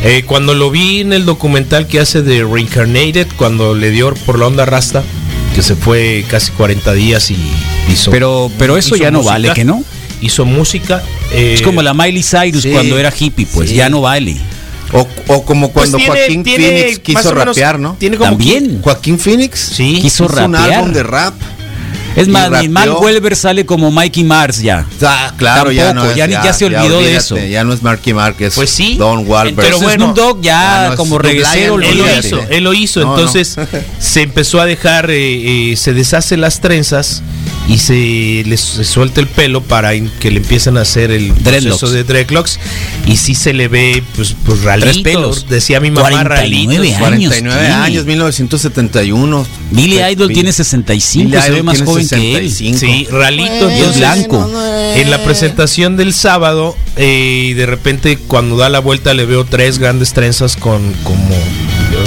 Eh, cuando lo vi en el documental que hace de Reincarnated, cuando le dio por la onda rasta, que se fue casi 40 días y hizo. Pero, pero eso hizo ya no música, vale, ¿que no? Hizo música. eh, Es como la Miley Cyrus sí, cuando era hippie, pues sí. ya no vale. O, o como pues cuando tiene- Joaquín tiene Phoenix quiso menos- rapear, ¿no? Tiene como También. Joaquín Phoenix Sí. Quiso hizo un rapear. álbum de rap. Es más, ni Welber sale como Mikey Mars ya. Ah, claro, ya no es, ya ni- ya se olvidó de olvídate, eso. Ya no es Marky Mark, es Pues sí. Don Wahlberg. Pero Entonces bueno, Snoop Dogg ya, ya no es como regresero, Él lo hizo, él lo hizo. No, no. Entonces se empezó a dejar, eh, eh, se deshace las trenzas y se le suelta el pelo para que le empiecen a hacer el Dreadlocks. proceso de dreadlocks y sí se le ve pues, pues ralito, pelos. decía mi mamá 49 ralitos. años 49 tiene. años, 1971. Billy Idol tiene 65, Billy se ve Idol más tiene joven que él. 65. Sí, ralito Y es blanco. En la presentación del sábado, eh, y de repente cuando da la vuelta le veo tres grandes trenzas con como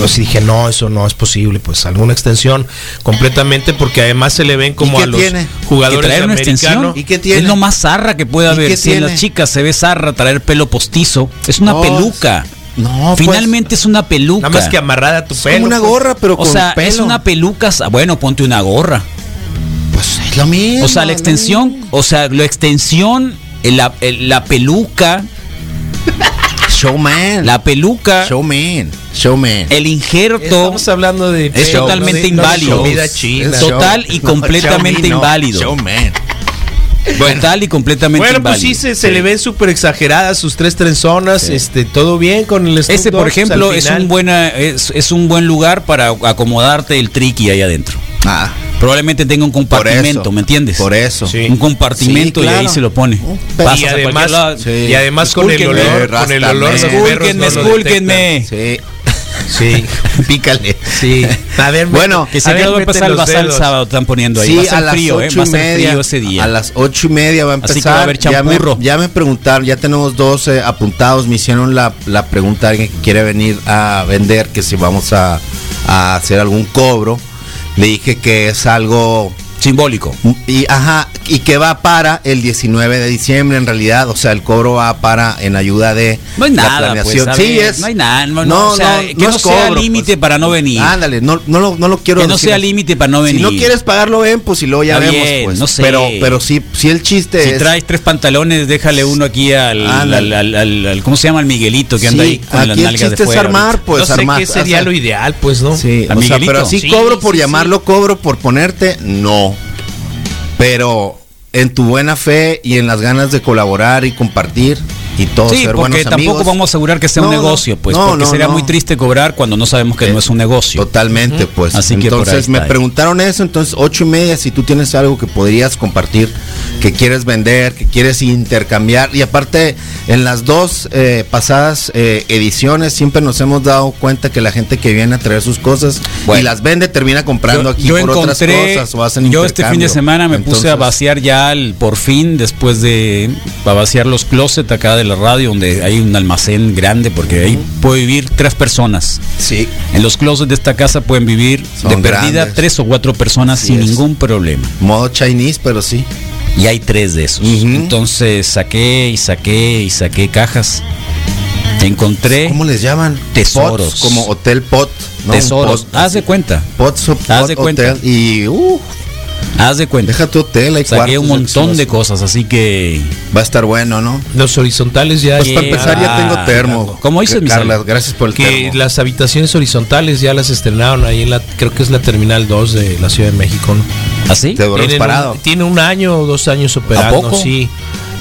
así dije, no, eso no es posible, pues alguna extensión completamente, porque además se le ven como qué a los tiene? Que jugadores traer una americanos. extensión ¿Y qué tiene? es lo más zarra que puede ¿Y haber. Si en las chicas se ve zarra traer pelo postizo, es una No, peluca. No, pues, Finalmente es una peluca. Nada más que amarrada a tu es pelo. como una pues. gorra, pero o con sea, pelo. es una peluca. Bueno, ponte una gorra. Pues Es lo mismo. O sea, la extensión, o sea, la extensión, el- la, el- la peluca, Showman. la peluca, Showman. Showman. el injerto Estamos hablando de es show, totalmente no no inválido. china. Total show. y No, completamente no. inválido. Showman. Total y completamente Bueno, pues sí, se, se le ven súper exageradas sus tres trenzonas, este, todo bien con el Snoop Ese, por pues, ejemplo, es un, buena, es, es un buen lugar para acomodarte el triqui ahí adentro. Ah, Probablemente tenga un compartimento, eso. ¿me entiendes? Por eso. Sí. Un compartimento Sí, y ahí se lo pone. y a además. Sí. y además con el Escúlquenme, olor, con el olor Escúlquenme. Sí. Sí, Pícale. sí. A ver, Bueno, Que se a va a empezar el basal el sábado, están poniendo ahí. Sí, va a ser a las frío, ¿eh? ocho y media. frío ese día. A las ocho y media va a Así que empezar. va a haber ya, me, ya me preguntaron, ya tenemos dos eh, apuntados. Me hicieron la, la pregunta a alguien que quiere venir a vender, que si vamos a, a hacer algún cobro. Le dije que es algo Simbólico. y ajá, y que va para el 19 de diciembre en realidad, o sea, el cobro va para en ayuda de No hay la nada, pues, planeación. sí, es. no hay nada, no, no, No, o sea, no, que no es sea límite pues. para no venir. Ándale, no, no, lo, no lo quiero que no decir sea límite para no Si venir. no quieres pagarlo, ven, pues si luego ya Está vemos, bien, pues. no sé. Pero, pero sí, sí el chiste Si es. traes tres pantalones, déjale uno aquí al, al, al- al- al- ¿cómo se llama? El Miguelito que anda Sí, ahí con las aquí el nalgas de chiste es armar, pues no sé armar. qué sería o sea, lo ideal, pues, ¿no? Sí, pero así Sí, cobro por llamarlo cobro por ponerte, no. Pero en tu buena fe y en las ganas de colaborar y compartir y todo Sí, ser porque tampoco amigos. vamos a asegurar que sea un No, negocio, pues, no, porque no, sería muy triste cobrar cuando no sabemos que no es un negocio. Totalmente, pues. Así que entonces me preguntaron eso, entonces ocho y media, si tú tienes algo que podrías compartir, que quieres vender, que quieres intercambiar, y aparte en las dos eh, pasadas eh, ediciones siempre nos hemos dado cuenta que la gente que viene a traer sus cosas Bueno. y las vende termina comprando aquí por otras cosas o hacen yo este fin de semana me puse a vaciar ya el, por fin, después de a vaciar los closets acá de la radio, donde hay un almacén grande, porque ahí puede vivir tres personas. Sí. En los closets de esta casa pueden vivir Son de perdida grandes. tres o cuatro personas Así sin es. ningún problema. Modo Chinese, pero sí. Y hay tres de esos. Entonces saqué y saqué y saqué cajas. Encontré ¿Cómo les llaman? Tesoros. Pots, como hotel pot. ¿no? tesoros. Pot, Haz de cuenta. Pot, Haz de cuenta. hotel y uh, Haz de cuenta. deja tu hotel, hay Saqué un montón de cosas, así que. Va a estar bueno, ¿no? Los horizontales ya. Pues para empezar ya tengo bárbaro. termo. ¿Cómo dices, Carla? Gracias por el que termo. las habitaciones horizontales ya las estrenaron ahí en la, creo que es la terminal 2 de la Ciudad de México, ¿no? ¿Así? Te duermes parado. un, tiene un año o dos años operando, poco? sí.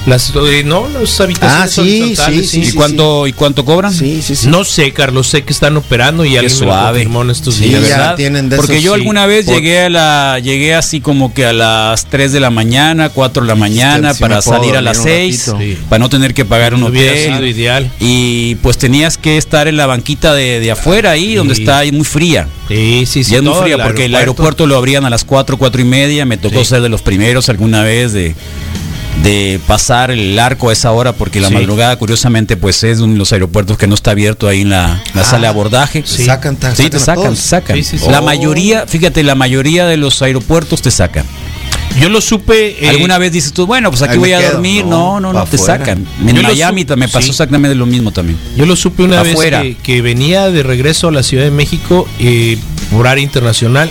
Las, eh, no, las habitaciones Ah, sí, horizontales, sí, ¿Y sí, cuánto, ¿Y cuánto cobran? Sí, sí, sí. No sé, Carlos, sé que están operando y alguien me lo suave. confirmó en estos Sí, ¿De días. ya verdad? tienen de Porque esos, yo sí. alguna vez llegué a la llegué así como que a las 3 de la mañana, 4 de la mañana sí para me salir a las dormir un 6 ratito. Sí. para no tener que pagar un Hubiera sido hotel. ideal. Y pues tenías que estar en la banquita de, de afuera ahí donde Sí. está ahí muy fría. Sí, sí, sí. ya es muy fría porque el aeropuerto lo abrían a las 4, 4 y media. Me tocó Sí. ser de los primeros alguna vez de, de pasar el arco a esa hora porque la Sí. madrugada curiosamente pues es uno de los aeropuertos que no está abierto ahí en la, la Ah, sala de abordaje. Sacan, Sí, te sacan, todos. te sacan. Sí, sí, sí. La Oh. mayoría, fíjate, la mayoría de los aeropuertos te sacan. Yo lo supe. eh, Alguna vez dices tú, bueno, pues aquí voy a quedo. dormir. No, No, no, te afuera. sacan. En Yo Miami me pasó sí. exactamente lo mismo también. Yo lo supe una Afuera. vez que, que venía de regreso a la Ciudad de México eh, por área internacional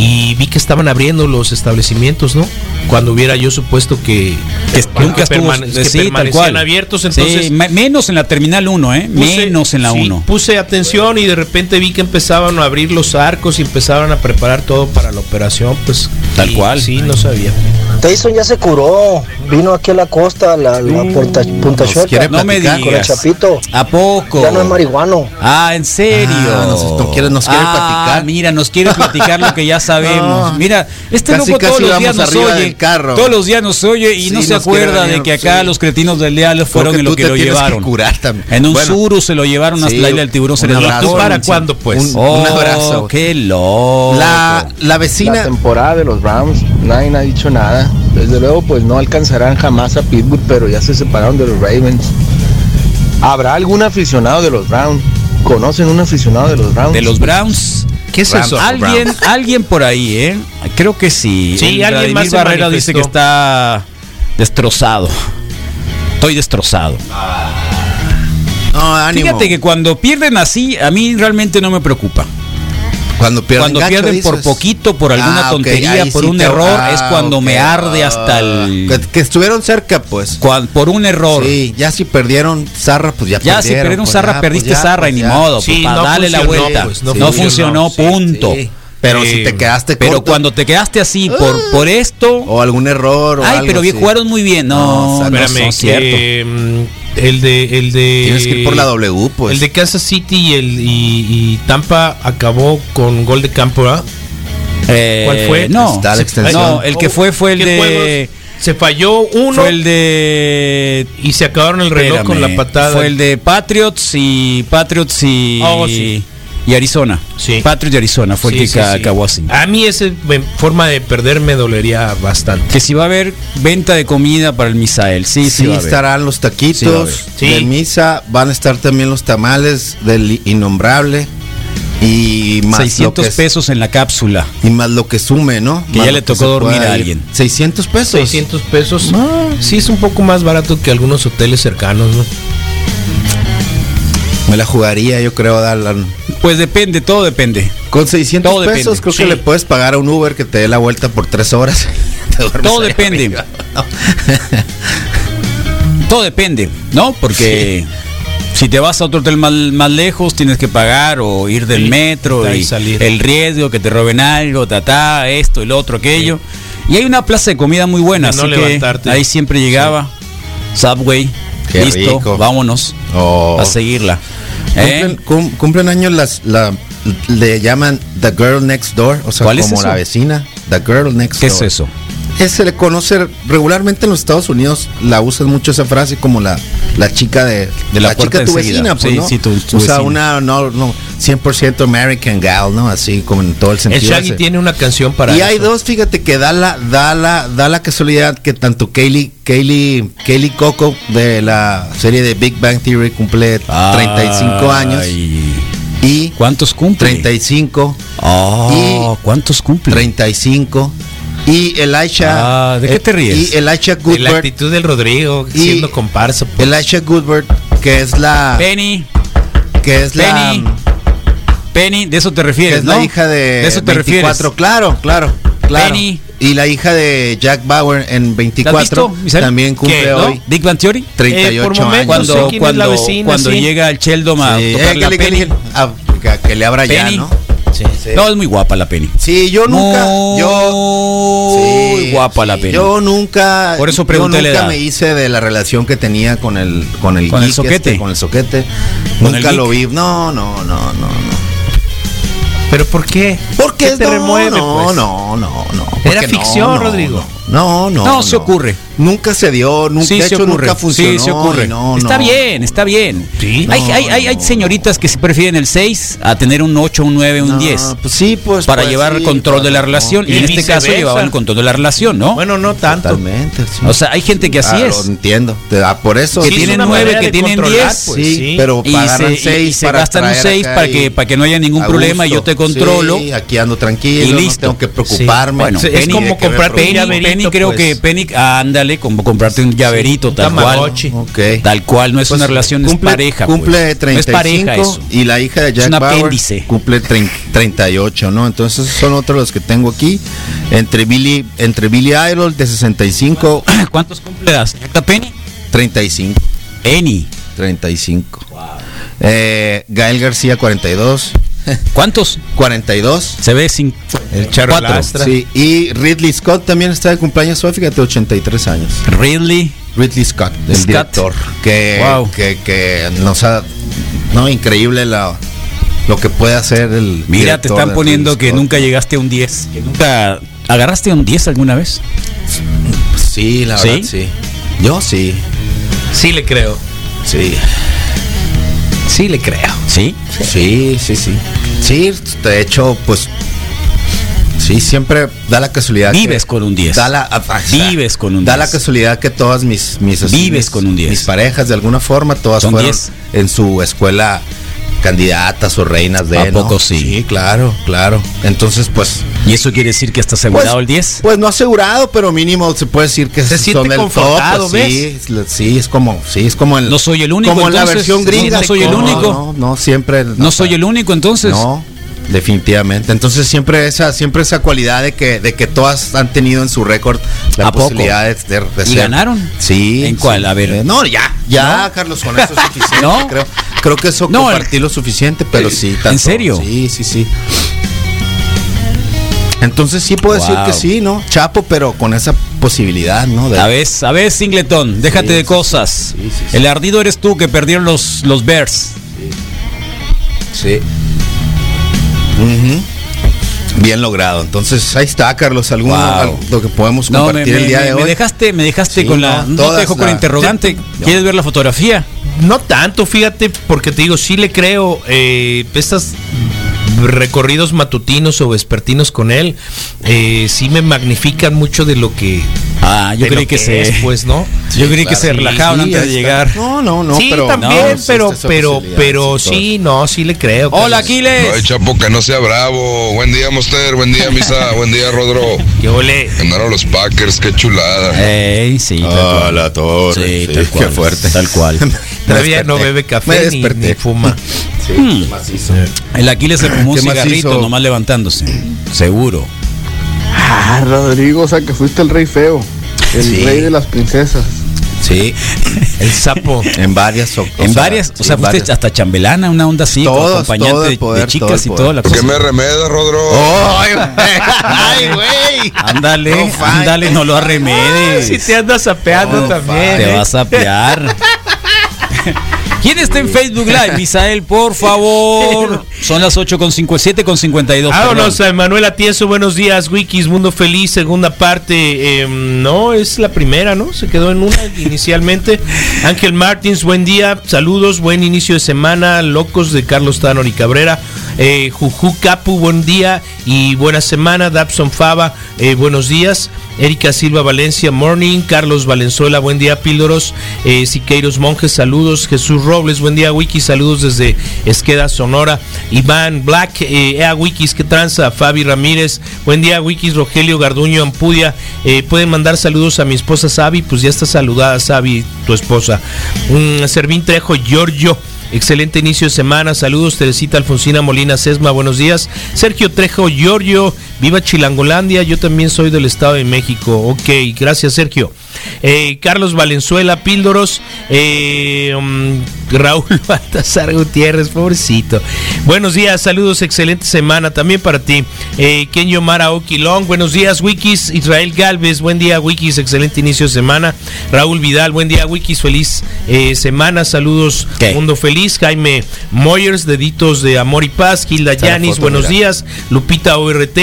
y vi que estaban abriendo los establecimientos, ¿no? Cuando hubiera yo supuesto que, Que nunca estuvo permane- que sí, tal permanecían cual. abiertos, entonces me- menos en la terminal 1, ¿eh? puse- menos en la sí, 1. Puse atención y de repente vi que empezaban a abrir los arcos y empezaban a preparar todo para la operación, pues Tal y cual. Sí, no sabía. Tyson ya se curó, vino aquí a la costa, la, la Punta, Punta quiere No me platicar con el digas. Chapito. ¿A poco? Ya no es marihuano. Ah, en serio. Ah, nos- nos quiere- nos quiere Ah, platicar. Mira, nos quiere platicar lo que ya sabemos. No. Mira, este Casi, loco todos los días nos oye. carro. Todos los días nos oye y Sí, no se acuerda de que acá sí. los cretinos del leales fueron en lo que lo que llevaron. curar también. En un Bueno. suru se lo llevaron hasta Sí, la isla del tiburón. Se un les abrazo. bajó. ¿Tú para cuándo, pues? Un- Oh, abrazo. Qué loco. La, la La vecina. temporada de los Browns, nadie ha dicho nada. Desde luego, pues no alcanzarán jamás a Pittsburgh, pero ya se separaron de los Ravens. ¿Habrá algún aficionado de los Browns? ¿Conocen un aficionado de los Browns? De los Browns. ¿Qué es Rams. eso? Alguien, alguien por ahí, ¿eh? Creo que sí. Sí, El alguien Vladimir más se Barrera dice que está destrozado. Estoy destrozado. No, ánimo. Fíjate que cuando pierden así, a mí realmente no me preocupa. Cuando pierden, Cuando gacho, pierden por poquito, por alguna Ah, tontería, ahí por sí un te- error, ah, es cuando ok, me arde hasta ah, el... Que, que estuvieron cerca, pues. cuan- por un error. Sí, ya si perdieron zarra, pues ya, Ya si perdieron. perdieron pues zarra, ya, perdiste pues ya, zarra pues y ni ya. modo. Sí, pues, no para darle la vuelta. pues, no, no funcionó, funcionó, punto. Pero Sí. si te quedaste Pero corto, cuando te quedaste así por, por esto... o algún error o Ay, algo pero bien, así. jugaron muy bien. No, No, no, Espérame, no, cierto. que, mm, el de el de Tienes que ir por la W, pues. el de Kansas City y el y, y Tampa acabó con gol de campo, ¿verdad? Eh, ¿Cuál fue? No, Está la extensión. no, el que fue fue el ¿Qué de... juegos? Se falló uno Fue el de... y se acabaron el reloj con la Espérame, patada. Fue el de Patriots y Patriots y, Oh, sí. Y Arizona. Sí. Patriots y Arizona fue el Sí, que sí, ca- sí. acabó así. A mí esa forma de perder me dolería bastante. Que si va a haber venta de comida para el Misael. Sí, sí, Sí, va a haber. estarán los taquitos de misa, van a estar también los tamales del innombrable y más 600 lo que, pesos en la cápsula. y más lo que sume, ¿no? Que Más ya le tocó dormir a alguien. 600 pesos. 600 pesos. No. Sí, es un poco más barato que algunos hoteles cercanos, ¿no? Me la jugaría, yo creo, darla. Pues depende, todo depende. Con 600 Todo pesos depende, creo sí. que le puedes pagar a un Uber que te dé la vuelta por tres horas. Te Todo depende. No. Todo depende, ¿no? Porque si te vas a otro hotel más, más lejos, tienes que pagar o ir del Sí, metro y salir. el riesgo que te roben algo, ta, esto, el otro, aquello. Y hay una plaza de comida muy buena, no así que ahí siempre llegaba. Subway, Qué listo, rico. vámonos Oh. a seguirla. ¿Eh? Cumplen, cum- cumplen años las la le llaman The Girl Next Door, o sea, ¿Cuál es como eso? la vecina, The Girl Next ¿Qué Door. es eso? Es- se le conoce regularmente en los Estados Unidos, la usan mucho esa frase como la, la chica de, De la la chica tu enseguida. vecina, pues, Sí, ¿no? sí, tu- tu o sea, vecina. una no, no 100% American gal, ¿no? Así como en todo el El sentido. Shaggy ese. tiene una canción para y hay dos, fíjate que da la, da la, da la casualidad que tanto Kaylee, Kaylee, Kaylee Coco de la serie de Big Bang Theory cumple 35 años Ay, y ¿Cuántos cumple? 35, Oh, ¿Cuántos cumple? 35 y Elisha Ah, ¿de qué eh, te ríes? Y Elisha De la actitud del Rodrigo siendo comparsa. pues. Elisha Goodbert que es la Penny, que es la Penny, Penny, de eso te que refieres, es ¿no? la hija de, De eso te 24, claro, claro, claro. Penny. Y la hija de Jack Bauer en 24 visto, Misael? también cumple ¿Qué? hoy ¿No? Big Bang Theory. 38 Eh, por años. Cuando, cuando, la vecina, cuando sí. llega el Sheldon a Sí, eh, que le- que le- Penny. que, que le abra ya, Penny. ¿no? Sí, sí. No, es muy guapa la Penny. Sí, yo nunca, yo Muy sí, guapa la Penny. Yo nunca, Por eso yo pregunté la nunca me hice de la relación que tenía con el con el Con el geek soquete. este, con el soquete. Con nunca el lo vi. No, no, no, no, no. ¿Pero por qué? Porque ¿Qué te no, remueve, no, pues? no, no, no. Era ficción, no, Rodrigo. No, no. No, se ocurre. Nunca se dio, nunca Sí, de se hecho, ocurre. nunca funcionó. sí, se ocurre. no, está no. bien, está bien. Sí. hay, No, hay, hay, hay señoritas que se prefieren el 6 a tener un 8, un 9, un No, 10. Pues sí, pues. para pues llevar sí, control de la relación. no. Y, Y en este caso llevaban el control de la relación, ¿no? Bueno, no tanto. Totalmente. sí. o sea, hay gente que así Ah, es. Lo entiendo. Por eso. Que tienen una nueve, manera que de tienen controlar, 10. pues, sí, sí. pero y pagarán se, gastan un traer 6 acá para que, para que no haya ningún problema y yo te controlo. Sí, aquí ando tranquilo, Y listo. tengo que preocuparme. Bueno, es Penny, como comprarte un Penny, Penny creo pues. que Penny, ándale, como comprarte un llaverito, tal cual. Tamagotchi. Ok. Tal cual, no es Pues, una relación, es cumple, pareja. Cumple pues. No es 35 pareja eso. y la hija de Jack un Bauer apéndice. cumple trein- 38, ¿no? Entonces son otros los que tengo aquí. Entre Billy, entre Billy Idol de 65, ¿Cuántos cumple la señorita Penny? 35, Penny. 35. Eh, Gael García 42, ¿Cuántos? 42. Se ve sin El charro cuatro. lastra. Sí, y Ridley Scott también está de cumpleaños hoy, fíjate, 83 años. Ridley. Ridley Scott, el Scott. director, que, Wow. que, que nos ha, no, increíble la, lo que puede hacer el. Mira, te están poniendo que nunca llegaste a un 10. Que nunca agarraste un 10 alguna vez. Sí, la ¿Sí? verdad, sí. Yo sí, Sí le creo. sí, Sí le creo. ¿Sí? sí, sí, sí. Sí, de hecho, pues, sí, siempre da la casualidad. que- Vives con un 10. Da la, ah, ah, Vives con un Da 10. la casualidad que todas mis, mis Vives mis- con un 10. Mis parejas, de alguna forma, todas Son fueron 10. en su escuela candidatas o reinas de. ¿A ¿no? poco sí? Sí, claro, claro. Entonces, pues. ¿Y eso quiere decir que está asegurado Pues, el 10? Pues no asegurado, pero mínimo se puede decir que Se son siente del confortado, top, pues, Sí, sí, es como, sí, es como el. No soy el único, Como en la versión no, gringa. no soy el No, único. No, no, siempre. No soy el único entonces. No. Definitivamente. Entonces siempre esa, siempre esa cualidad de que, de que todas han tenido en su récord la ¿A poco? posibilidad de, de- de ¿Y ser- ganaron? Sí. ¿En cuál? A ver. Eh, No, ya, ya, ¿No? Carlos, con eso es suficiente. ¿No? Creo, creo que eso No, compartir lo suficiente, pero sí. tanto- serio? Sí, sí, sí. Entonces sí puedo decir que sí, ¿no? Chapo, pero con esa posibilidad, ¿no? De- A ver, a ver, Singleton, déjate Sí, de cosas. sí. El ardido eres tú que perdieron los, los Bears. Sí. Bien logrado. Entonces ahí está, Carlos, algún Wow. lo que podemos No, me, compartir me- el día me- de me hoy. dejaste, me dejaste Sí, con la. no, te dejo con la- interrogante. ¿Quieres ver la fotografía? No tanto, fíjate, porque te digo, sí le creo eh, estas recorridos matutinos o vespertinos con él, eh, sí me magnifican mucho de lo que. Ah, yo creí lo que, se. es, pues, ¿no? yo creí que se relajaban sí, antes de llegar. No, no, no, sí, pero también, no, pero, pero, pero sí, no, sí le creo. Hola. Aquiles. Ay, Chapo, que no sea bravo. Buen día, Monster. Buen día, Misa. Buen día, Rodro. ¿Qué ole? Ganaron los Packers. Qué chulada. Ey, sí, tal Ah, cual. la torre. Sí, sí, tal qué cual. fuerte. Tal cual. Todavía no bebe café ni fuma. Sí, Hmm. qué macizo. El Aquiles se fumó un ¿Qué más cigarrito nomás levantándose. Seguro. Ah, Rodrigo, o sea que fuiste el rey feo. El Sí. rey de las princesas. Sí, El sapo. en varias o- en varias, o sí, sea, varias. hasta chambelana, una onda así, Todos, acompañante todo de- poder, de chicas todo y toda la ¿Por qué cosa. me remedas, Rodro? ¡Ay, güey! ¡Ay, güey! Ándale, No, ándale, no lo arremedes. Si te andas sapeando No, también. Te ¿eh? vas a pear. ¿Quién está en Facebook Live? Misael, por favor. Son las 8 con 57 con 52. Vámonos a Manuel Atienzo, buenos días, Wikis, Mundo Feliz, segunda parte. eh, no, es la primera, ¿no? Se quedó en una inicialmente. Ángel Martins, buen día, saludos, buen inicio de semana, locos de Carlos Tanor y Cabrera. Eh, Juju Capu, buen día y buena semana. Dabson Fava, eh, buenos días. Erika Silva Valencia, morning. Carlos Valenzuela, buen día, Píldoros. Eh, Siqueiros Monjes, saludos. Jesús Robles, buen día, Wiki, saludos desde Esqueda, Sonora. Iván Black, eh, Ea Wikis, que tranza. Fabi Ramírez, buen día, Wikis. Rogelio Garduño Ampudia, eh, pueden mandar saludos a mi esposa Sabi, pues ya está saludada, Sabi, tu esposa. Servín Trejo, Giorgio. Excelente inicio de semana. Saludos, Teresita Alfonsina Molina Sesma. Buenos días. Sergio Trejo, Giorgio. Viva Chilangolandia. Yo también soy del Estado de México. Ok, gracias, Sergio. Eh, Carlos Valenzuela, Píldoros. Eh, mm, Raúl Baltasar Gutiérrez, pobrecito. Buenos días, saludos, excelente semana también para ti. Eh, Kenyo Mara Oquilón, buenos días, Wikis. Israel Galvez, buen día, Wikis, excelente inicio de semana. Raúl Vidal, buen día, Wikis, feliz eh, semana, saludos, ¿Qué? mundo feliz. Jaime Moyers, deditos de amor y paz. Gilda Yanis, buenos mira. días. Lupita ORT.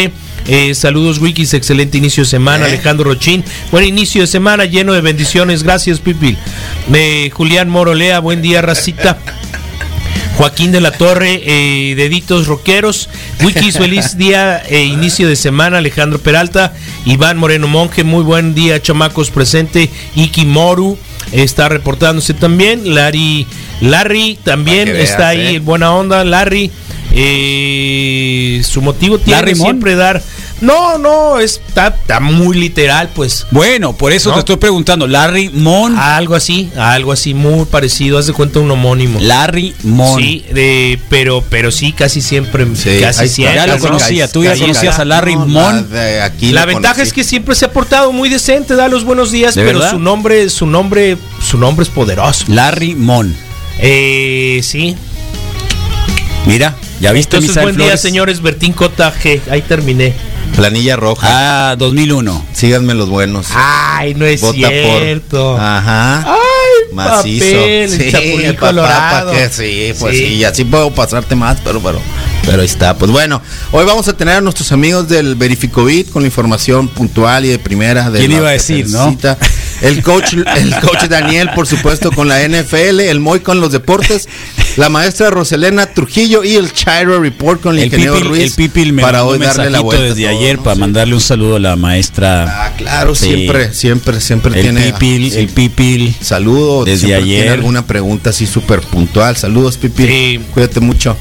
Eh, saludos Wikis, excelente inicio de semana. Eh. Alejandro Rochín, buen inicio de semana lleno de bendiciones. Gracias, Pipil. Eh, Julián Morolea, buen día, Racita. Joaquín de la Torre, eh, deditos rockeros. Wikis, feliz día, eh, inicio de semana. Alejandro Peralta, Iván Moreno Monje, muy buen día, chamacos presente. Iki Moru está reportándose también. Larry, Larry también está ahí, buena onda. Larry, eh, su motivo tiene siempre dar. No, no, está, está muy literal, pues. Bueno, por eso No. te estoy preguntando. Larry Mon. Algo así, algo así, muy parecido. Haz de cuenta un homónimo. Larry Mon. Sí, de, pero, pero sí, casi siempre. Sí, casi siempre. Ya lo conocía, tú ya conocías a Larry No, Mon. de aquí La ventaja conocí. es que siempre se ha portado muy decente, da los buenos días, ¿De pero verdad? su nombre, su nombre, su nombre es poderoso. Larry Mon. Eh, sí. Mira, ya viste Entonces, Misael buen día, Flores? señores. Bertín Cota G. Ahí terminé. Planilla roja. Ah, 2001. Síganme los buenos. Ay, no es Vota cierto. por. Ajá. Ay, Macizo. papel, sí, Chapulín papá, Colorado. que sí, pues Sí. sí. así puedo pasarte más, pero, pero, pero ahí está. Pues bueno, hoy vamos a tener a nuestros amigos del Verificovit con la información puntual y de primera. De ¿Quién iba a decir, no? El coach, el coach Daniel, por supuesto, con la NFL, el Moy con los deportes, la maestra Roselena Trujillo y el Chairo Report con el, El ingeniero Pipil, Ruiz. el Pipil me para hoy un darle la vuelta. desde todo, ayer ¿no? para Sí. mandarle un saludo a la maestra. Ah, claro, Sí. siempre, siempre, siempre el tiene. Pipil, sí. el Pipil. Saludo. Desde siempre tiene ayer. alguna pregunta así súper puntual. Saludos, Pipi. Sí. Cuídate mucho.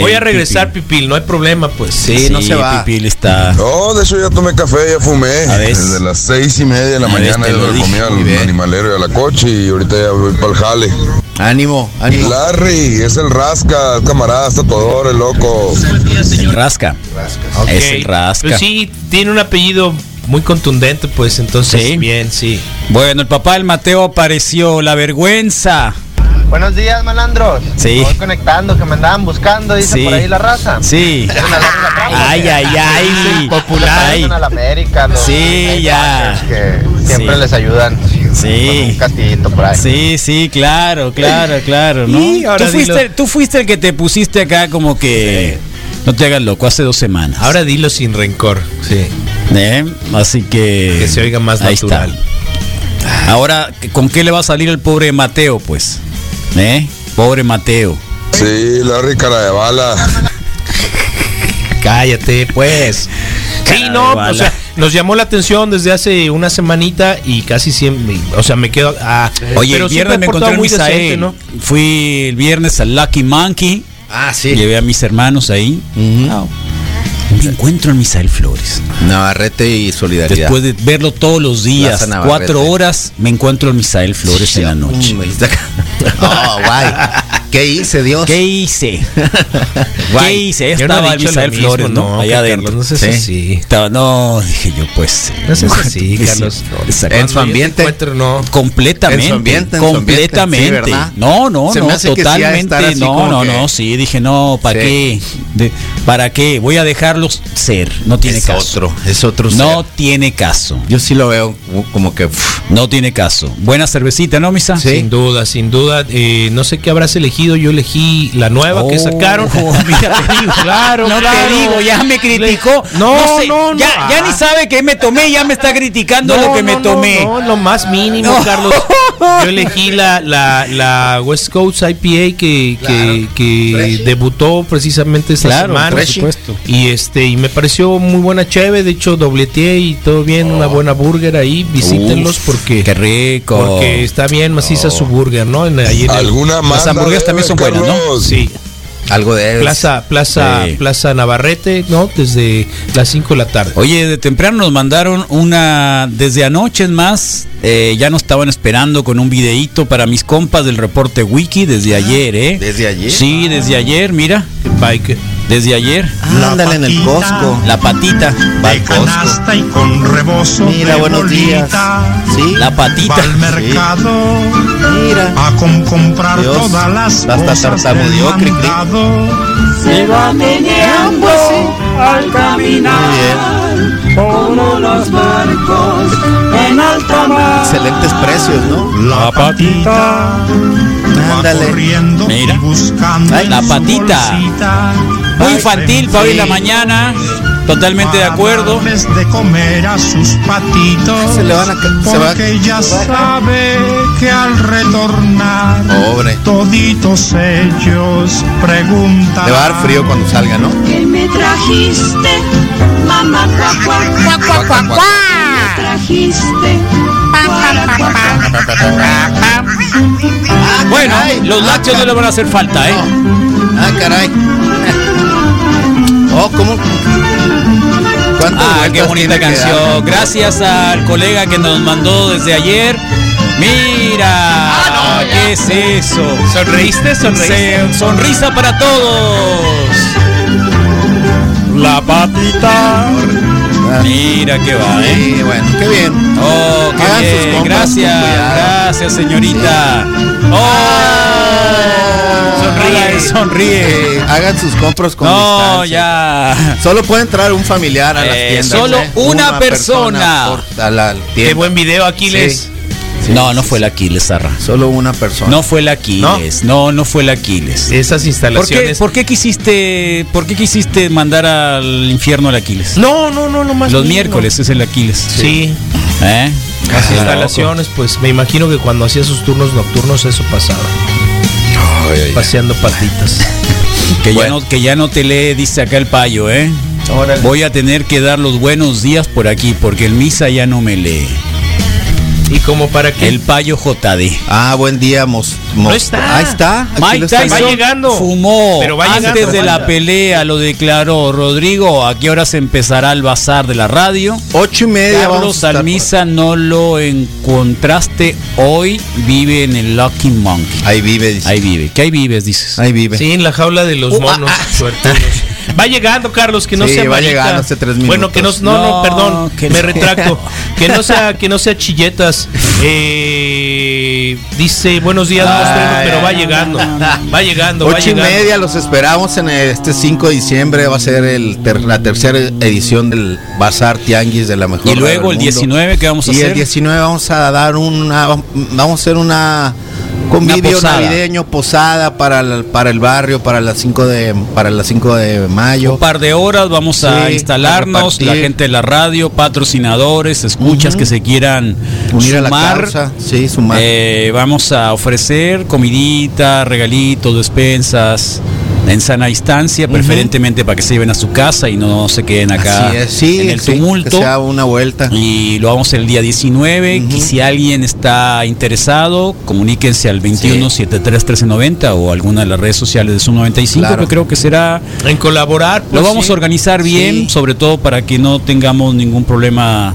Voy a regresar, Pipil, no hay problema, pues. Sí, Pipil está. No, de hecho ya tomé café, ya fumé. Desde las seis y media de la A mañana ya lo comí al animalero y a la coche y ahorita ya voy para el jale. Ánimo, ánimo. Larry, es el rasca, el camarada, está todo el loco. El rasca. Ok. Es el rasca. Pues sí, tiene un apellido muy contundente, pues entonces bien, sí. Bueno, el papá del Mateo apareció, la vergüenza. Buenos días, malandros. Sí. Voy conectando, que me andaban buscando, dice Sí. por ahí la raza. Sí. Ay, ay, ay. Popular. Ay. a la América, los Sí, ya. que siempre Sí. les ayudan. Sí. Con un castillito por ahí. Sí, sí, claro, claro, claro, ¿no? Y ahora tú, fuiste, dilo. tú fuiste el que te pusiste acá como que... No te hagas loco, hace dos semanas. Ahora dilo sin rencor, sí. ¿Eh? Así que... Que se oiga más ahí natural. está. Ahora, ¿con qué le va a salir el pobre Mateo, pues? ¿Eh? Pobre Mateo. Sí, Larry cara de bala. Cállate, pues. Sí, no, o sea, nos llamó la atención desde hace una semanita y casi siempre, o sea, me quedo. Ah, Oye, pero el siempre viernes he me encontré en muy Misael. decente, ¿no? Fui el viernes al Lucky Monkey. Ah, sí. Llevé a mis hermanos ahí. Ah, Me encuentro en Misael Flores. Navarrete y solidaridad. Después de verlo todos los días, cuatro horas, me encuentro en Misael Flores en la noche. Oh, guay. ¿Qué hice, Dios? ¿Qué hice? ¿Qué hice? Yo no Estaba dicho Misael Flores, ¿no? no, Allá adentro. Carlos, no seas así. Estaba- no, dije yo, pues. No ¿cuánto así, que Carlos. sí, Flores, En su ambiente. No. Completamente. En su ambiente, en su ambiente, completamente. sí, no, no, Se no, sí totalmente. no, no, que- no, sí, dije, no, ¿para Sí. qué? De- ¿Para qué? Voy a dejarlos ser. No tiene es caso. otro, es otro. No tiene caso. Yo sí lo veo como- que. No tiene caso. Buena cervecita, ¿no, Misa? Sin duda, sin duda. Eh, no sé qué habrás elegido. Yo elegí la nueva que Oh, sacaron. Mira, te digo, claro, No claro. te digo, ya me criticó. No, sé, no, no. Ya, ya Ah. ni sabe que me tomé, ya me está criticando No, lo que me tomé. No, lo más mínimo, No. Carlos. Yo elegí la, la, la West Coast IPA que, que, que debutó precisamente esta Claro, semana. por supuesto. Y este, y me pareció muy buena cheve, de hecho dobleteé y todo bien, una buena burger ahí, visítenlos Uf, porque Qué rico. porque está bien maciza su burger, ¿no? En, ahí en el- ¿Alguna más? Las hamburguesas también son buenas, ¿no? Sí, algo de. Plaza, Plaza, Sí. Plaza Navarrete, ¿no? Desde las 5 de la tarde. Oye, de temprano nos mandaron una, desde anoche es más, eh, ya nos estaban esperando con un videíto para mis compas del reporte wiki desde ayer, ¿eh? ¿Desde ayer? Sí, desde ayer, mira, Bike. Desde ayer. Ah, ándale en el Costco. La patita, Va al Costco. y con rebozo Mira, de buenos días. Sí. la patita. Va al mercado Mira. a com- comprar Dios, todas las hasta cosas tartamudeó, cri. Se va meneando al Muy caminar como los barcos en alta mar. Excelentes precios, ¿no? La patita va Ándale. corriendo Mira. y buscando Ay, la patita. bolsita Muy infantil para hoy en la mañana, totalmente de acuerdo. de comer a sus patitos. Se le van a ca- se va- porque ya sabe que al retornar Pobre. toditos ellos preguntan. Le va a dar frío cuando salga, ¿no? ¿Qué me trajiste? Mamá, cuac, cuac, cuac, cuac, cuac, cuac. ¿Qué me trajiste? Cuac, cuac, cuac. Bueno, los lácteos no le van a hacer falta, ¿eh? Ah, caray. Oh, ¿cómo? ¿Cuántas Ah, qué bonita canción. Gracias al colega que nos mandó desde ayer. Mira, ¿qué es eso? ¿Sonreíste? ¿Sonreíste? Se- sonrisa para todos. La patita. Mira qué va, ¿eh? Sí, bueno, qué bien. Oh, qué Hagan sus bien. compras Gracias, gracias, señorita. Oh, sonríe, sonríe. Eh, hagan sus compras con No, distancia. ya. Solo puede entrar un familiar a las Eh, tiendas. solo ¿eh? una persona. por- a la Qué buen video, Aquiles. Sí, no, sí, no fue el Aquiles, Zarra. Solo una persona. No fue el Aquiles. No, no, fue el Aquiles. Esas ¿Por qué, instalaciones. por qué quisiste, por qué quisiste mandar al infierno al Aquiles? No, no, no, no más. Los miércoles es el Aquiles. Sí. ¿Eh? Las Ah, instalaciones, pues me imagino que cuando hacía sus turnos nocturnos eso pasaba. Paseando patitas. Que, ya no, que ya no te lee, dice acá el payo, ¿eh? Órale. Voy a tener que dar los buenos días por aquí porque el misa ya no me lee. ¿Y como para qué? El payo JD. Ah, buen día, mos, No mos- está. Ahí está. Mike. Tyson Va llegando. fumó Pero va antes llegando. de la pelea, lo declaró Rodrigo. ¿A qué hora se empezará el bazar de la radio? Ocho y media. Carlos a estar por- Almisa no lo encontraste hoy, vive en el Lucky Monkey. Ahí vive, dice. Ahí vive. ¿Qué ahí vives, dices? Ahí vive. Sí, en la jaula de los Uh, monos. ah, ah. Va llegando, Carlos, que no Sí, sea va llegando hace tres Bueno, que no, minutos. no, no, No, perdón, que me no. retracto. Que no sea, que no sea chilletas. Eh, dice, buenos días, Ay, pero va ay, llegando. Va llegando, va Ocho y media los esperamos en este 5 de diciembre. Va a ser el ter- la tercera edición del Bazar Tianguis de la mejor. Y luego el mundo. 19, ¿qué vamos a y hacer? el 19 vamos a dar una. Vamos a hacer una convivio posada. navideño, posada para el, para el barrio, para las 5 de, para las 5 de mayo. Un par de horas vamos a Sí, instalarnos, a la gente de la radio, patrocinadores, escuchas que se quieran Unir a la causa. Sí, sumar. Eh, vamos a ofrecer comidita, regalitos, despensas en sana instancia, preferentemente para que se lleven a su casa y no se queden acá es, sí, en el sí, tumulto. que una vuelta. Y lo vamos el día 19. Y si alguien está interesado, comuníquense al 21 73 1390 o alguna de las redes sociales de Sub 95, Claro. que creo que será En colaborar, lo pues, vamos sí. a organizar bien, Sí. sobre todo para que no tengamos ningún problema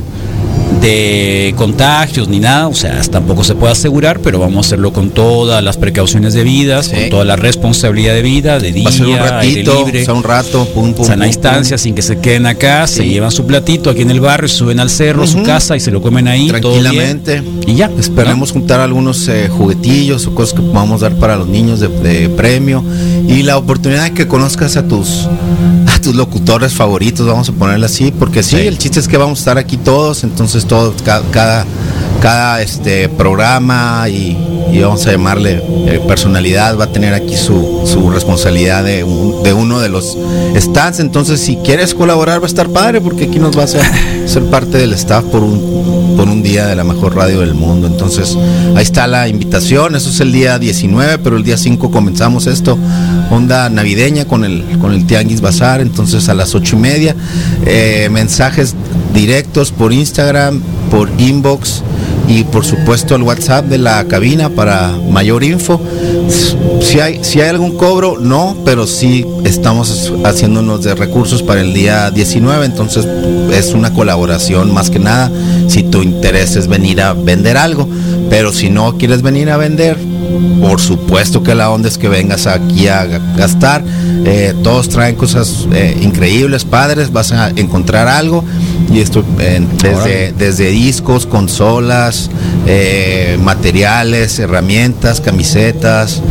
de contagios ni nada, o sea, tampoco se puede asegurar, pero vamos a hacerlo con todas las precauciones debidas, Sí. con toda la responsabilidad debida, de día, Va a ser un ratito, libre, o sea, un rato, pum, pum. sana pum, instancia, sin que se queden acá, se llevan su platito aquí en el barrio, suben al cerro, su casa y se lo comen ahí, todo bien. tranquilamente. Y ya, Esperemos juntar algunos eh, juguetillos o cosas que podamos dar para los niños de, de premio y la oportunidad de que conozcas a tus a tus locutores favoritos, vamos a ponerle así, porque sí, Sí. el chiste es que vamos a estar aquí todos, entonces todos ca- cada cada este programa y, y vamos a llamarle eh, personalidad va a tener aquí su, su responsabilidad de, un- de uno de los stands. Entonces si quieres colaborar va a estar padre porque aquí nos vas a ser parte del staff por un por un día de la mejor radio del mundo. Entonces ahí está la invitación. Eso es el día 19 pero el día 5 comenzamos esto onda navideña con el con el tianguis bazar. Entonces a las ocho y media eh, mensajes directos por Instagram por inbox y por supuesto el WhatsApp de la cabina para mayor info. Si hay, si hay algún cobro, no, pero sí estamos haciéndonos de recursos para el día 19, entonces es una colaboración más que nada. Si tu interés es venir a vender algo, pero si no quieres venir a vender, por supuesto que la onda es que vengas aquí a ga- gastar. Eh, todos traen cosas eh, increíbles, padres, vas a encontrar algo. Y esto eh, desde, desde discos, consolas, materiales, herramientas, camisetas,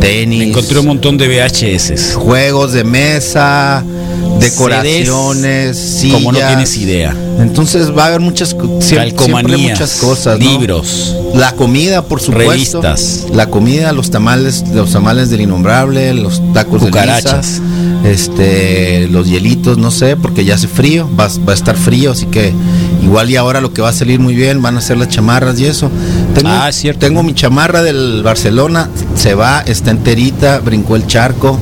tenis, Encontré un montón de VHS. juegos de mesa, decoraciones, sillas. Como no tienes idea. Entonces va a haber muchas siempre, muchas cosas, ¿no? libros, La comida, por supuesto. Revistas. La comida, los tamales, los tamales del innombrable, los tacos Cucarachas. de lisa, este, los hielitos, no sé, porque ya hace frío, va, va a estar frío, así que igual y ahora lo que va a salir muy bien van a ser las chamarras y eso. Tengo, Ah, es cierto. Tengo mi chamarra del Barcelona, se va, está enterita, brincó el charco.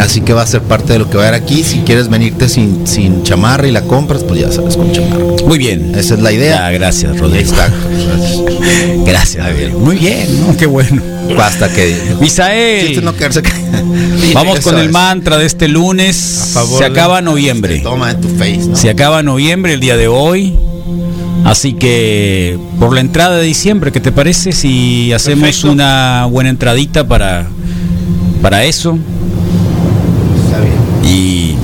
Así que va a ser parte de lo que va a haber aquí. Si quieres venirte sin, sin chamarra y la compras, pues ya sabes con chamarra. Muy bien. Esa es la idea. Ah, gracias, Rodrigo. Exacto. Gracias, Rodrigo. Muy bien, ¿no? Qué bueno. Basta que. Misael. No quedarse Vamos con el mantra de este lunes. favor Se de- acaba noviembre. Toma en tu face, ¿no? Se acaba noviembre el día de hoy. Así que por la entrada de diciembre, ¿qué te parece si hacemos Perfecto. una buena entradita para, para eso? Está bien. Y,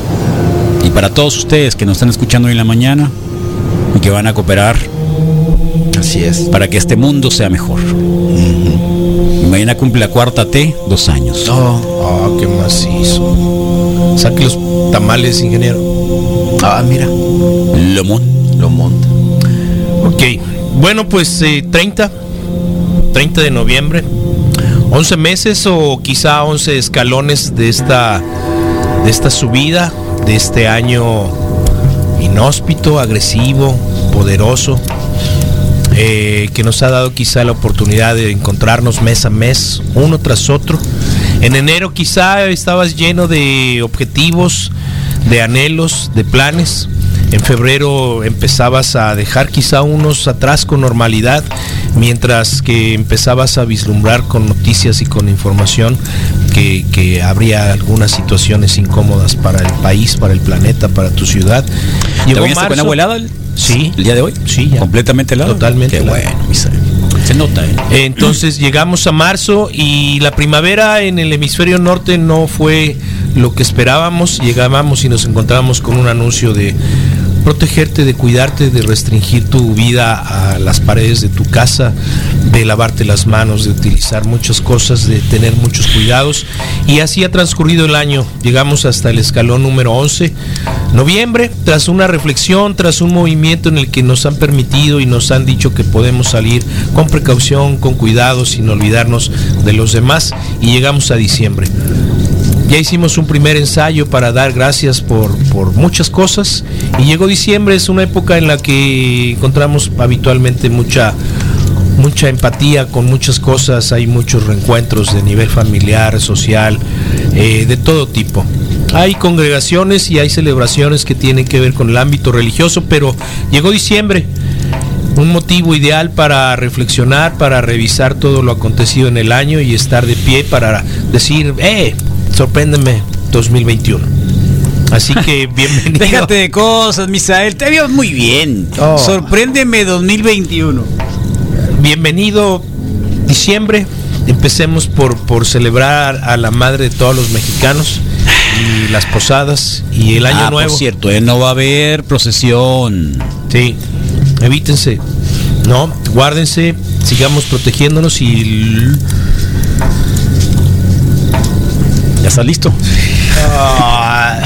y para todos ustedes que nos están escuchando hoy en la mañana y que van a cooperar Así es. para que este mundo sea mejor. Mañana cumple la cuarta T, dos años. Ah, qué macizo. Saque los tamales, ingeniero. Ah, mira. Lo mon- Lo monta. Ok. Bueno, pues eh, 30. 30 de noviembre. 11 meses o quizá 11 escalones de esta, de esta subida, de este año inhóspito, agresivo, poderoso, eh, que nos ha dado quizá la oportunidad de encontrarnos mes a mes, uno tras otro. En enero quizá estabas lleno de objetivos, de anhelos, de planes. En febrero empezabas a dejar quizá unos atrás con normalidad. mientras que empezabas a vislumbrar con noticias y con información que, que habría algunas situaciones incómodas para el país, para el planeta, para tu ciudad. ¿Te bañaste con agua helada el, Sí. el día de hoy? Sí, ya. Completamente helado. Totalmente Qué helado. bueno. Se nota, ¿eh? Entonces llegamos a marzo y la primavera en el hemisferio norte no fue lo que esperábamos. Llegábamos y nos encontrábamos con un anuncio de protegerte, de cuidarte, de restringir tu vida a las paredes de tu casa, de lavarte las manos, de utilizar muchas cosas, de tener muchos cuidados. Y así ha transcurrido el año. Llegamos hasta el escalón número 11, noviembre, tras una reflexión, tras un movimiento en el que nos han permitido y nos han dicho que podemos salir con precaución, con cuidado, sin olvidarnos de los demás. Y llegamos a diciembre. Ya hicimos un primer ensayo para dar gracias por, por muchas cosas. Y llegó diciembre, es una época en la que encontramos habitualmente mucha mucha empatía con muchas cosas, hay muchos reencuentros de nivel familiar, social, eh, de todo tipo. Hay congregaciones y hay celebraciones que tienen que ver con el ámbito religioso, pero llegó diciembre, un motivo ideal para reflexionar, para revisar todo lo acontecido en el año y estar de pie para decir, eh, sorpréndeme 2021. Así que bienvenido. Déjate de cosas, Misael. Te veo muy bien. Oh. Sorpréndeme 2021. Bienvenido diciembre. Empecemos por, por celebrar a la madre de todos los mexicanos y las posadas y el año Ah, nuevo. Por cierto, ¿eh? no va a haber procesión. Sí, evítense. No, guárdense, sigamos protegiéndonos y ¿Ya está listo? Ah,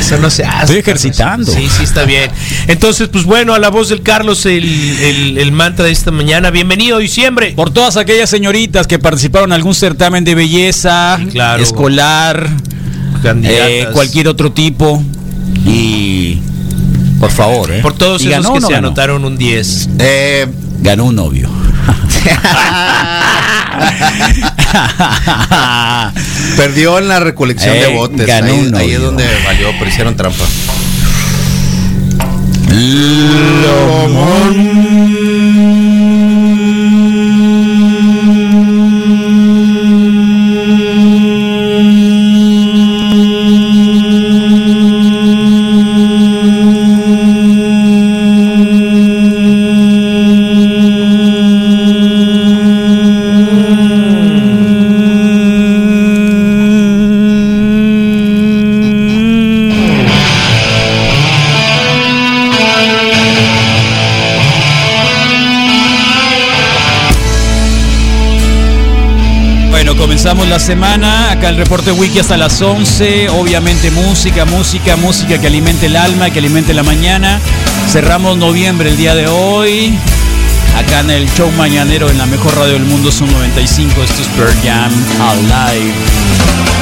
eso no se hace. Estoy ejercitando. Sí, sí, está bien. Entonces, pues bueno, a la voz del Carlos, el, el- el mantra de esta mañana. Bienvenido, diciembre. Por todas aquellas señoritas que participaron en algún certamen de belleza, claro. escolar, eh, cualquier otro tipo. Y por favor, ¿eh? Por todos ¿Y esos ganó que no se ganó? anotaron un 10. Eh, Ganó un novio. perdió en la recolección Eh, de botes. ganó Ahí, es donde valió, pero hicieron trampa. Semana. Acá el reporte wiki hasta las 11. Obviamente música, música, música que alimente el alma, que alimente la mañana. Cerramos noviembre el día de hoy. Acá en el show mañanero en la mejor radio del mundo son 95. Esto es Pearl Jam Alive.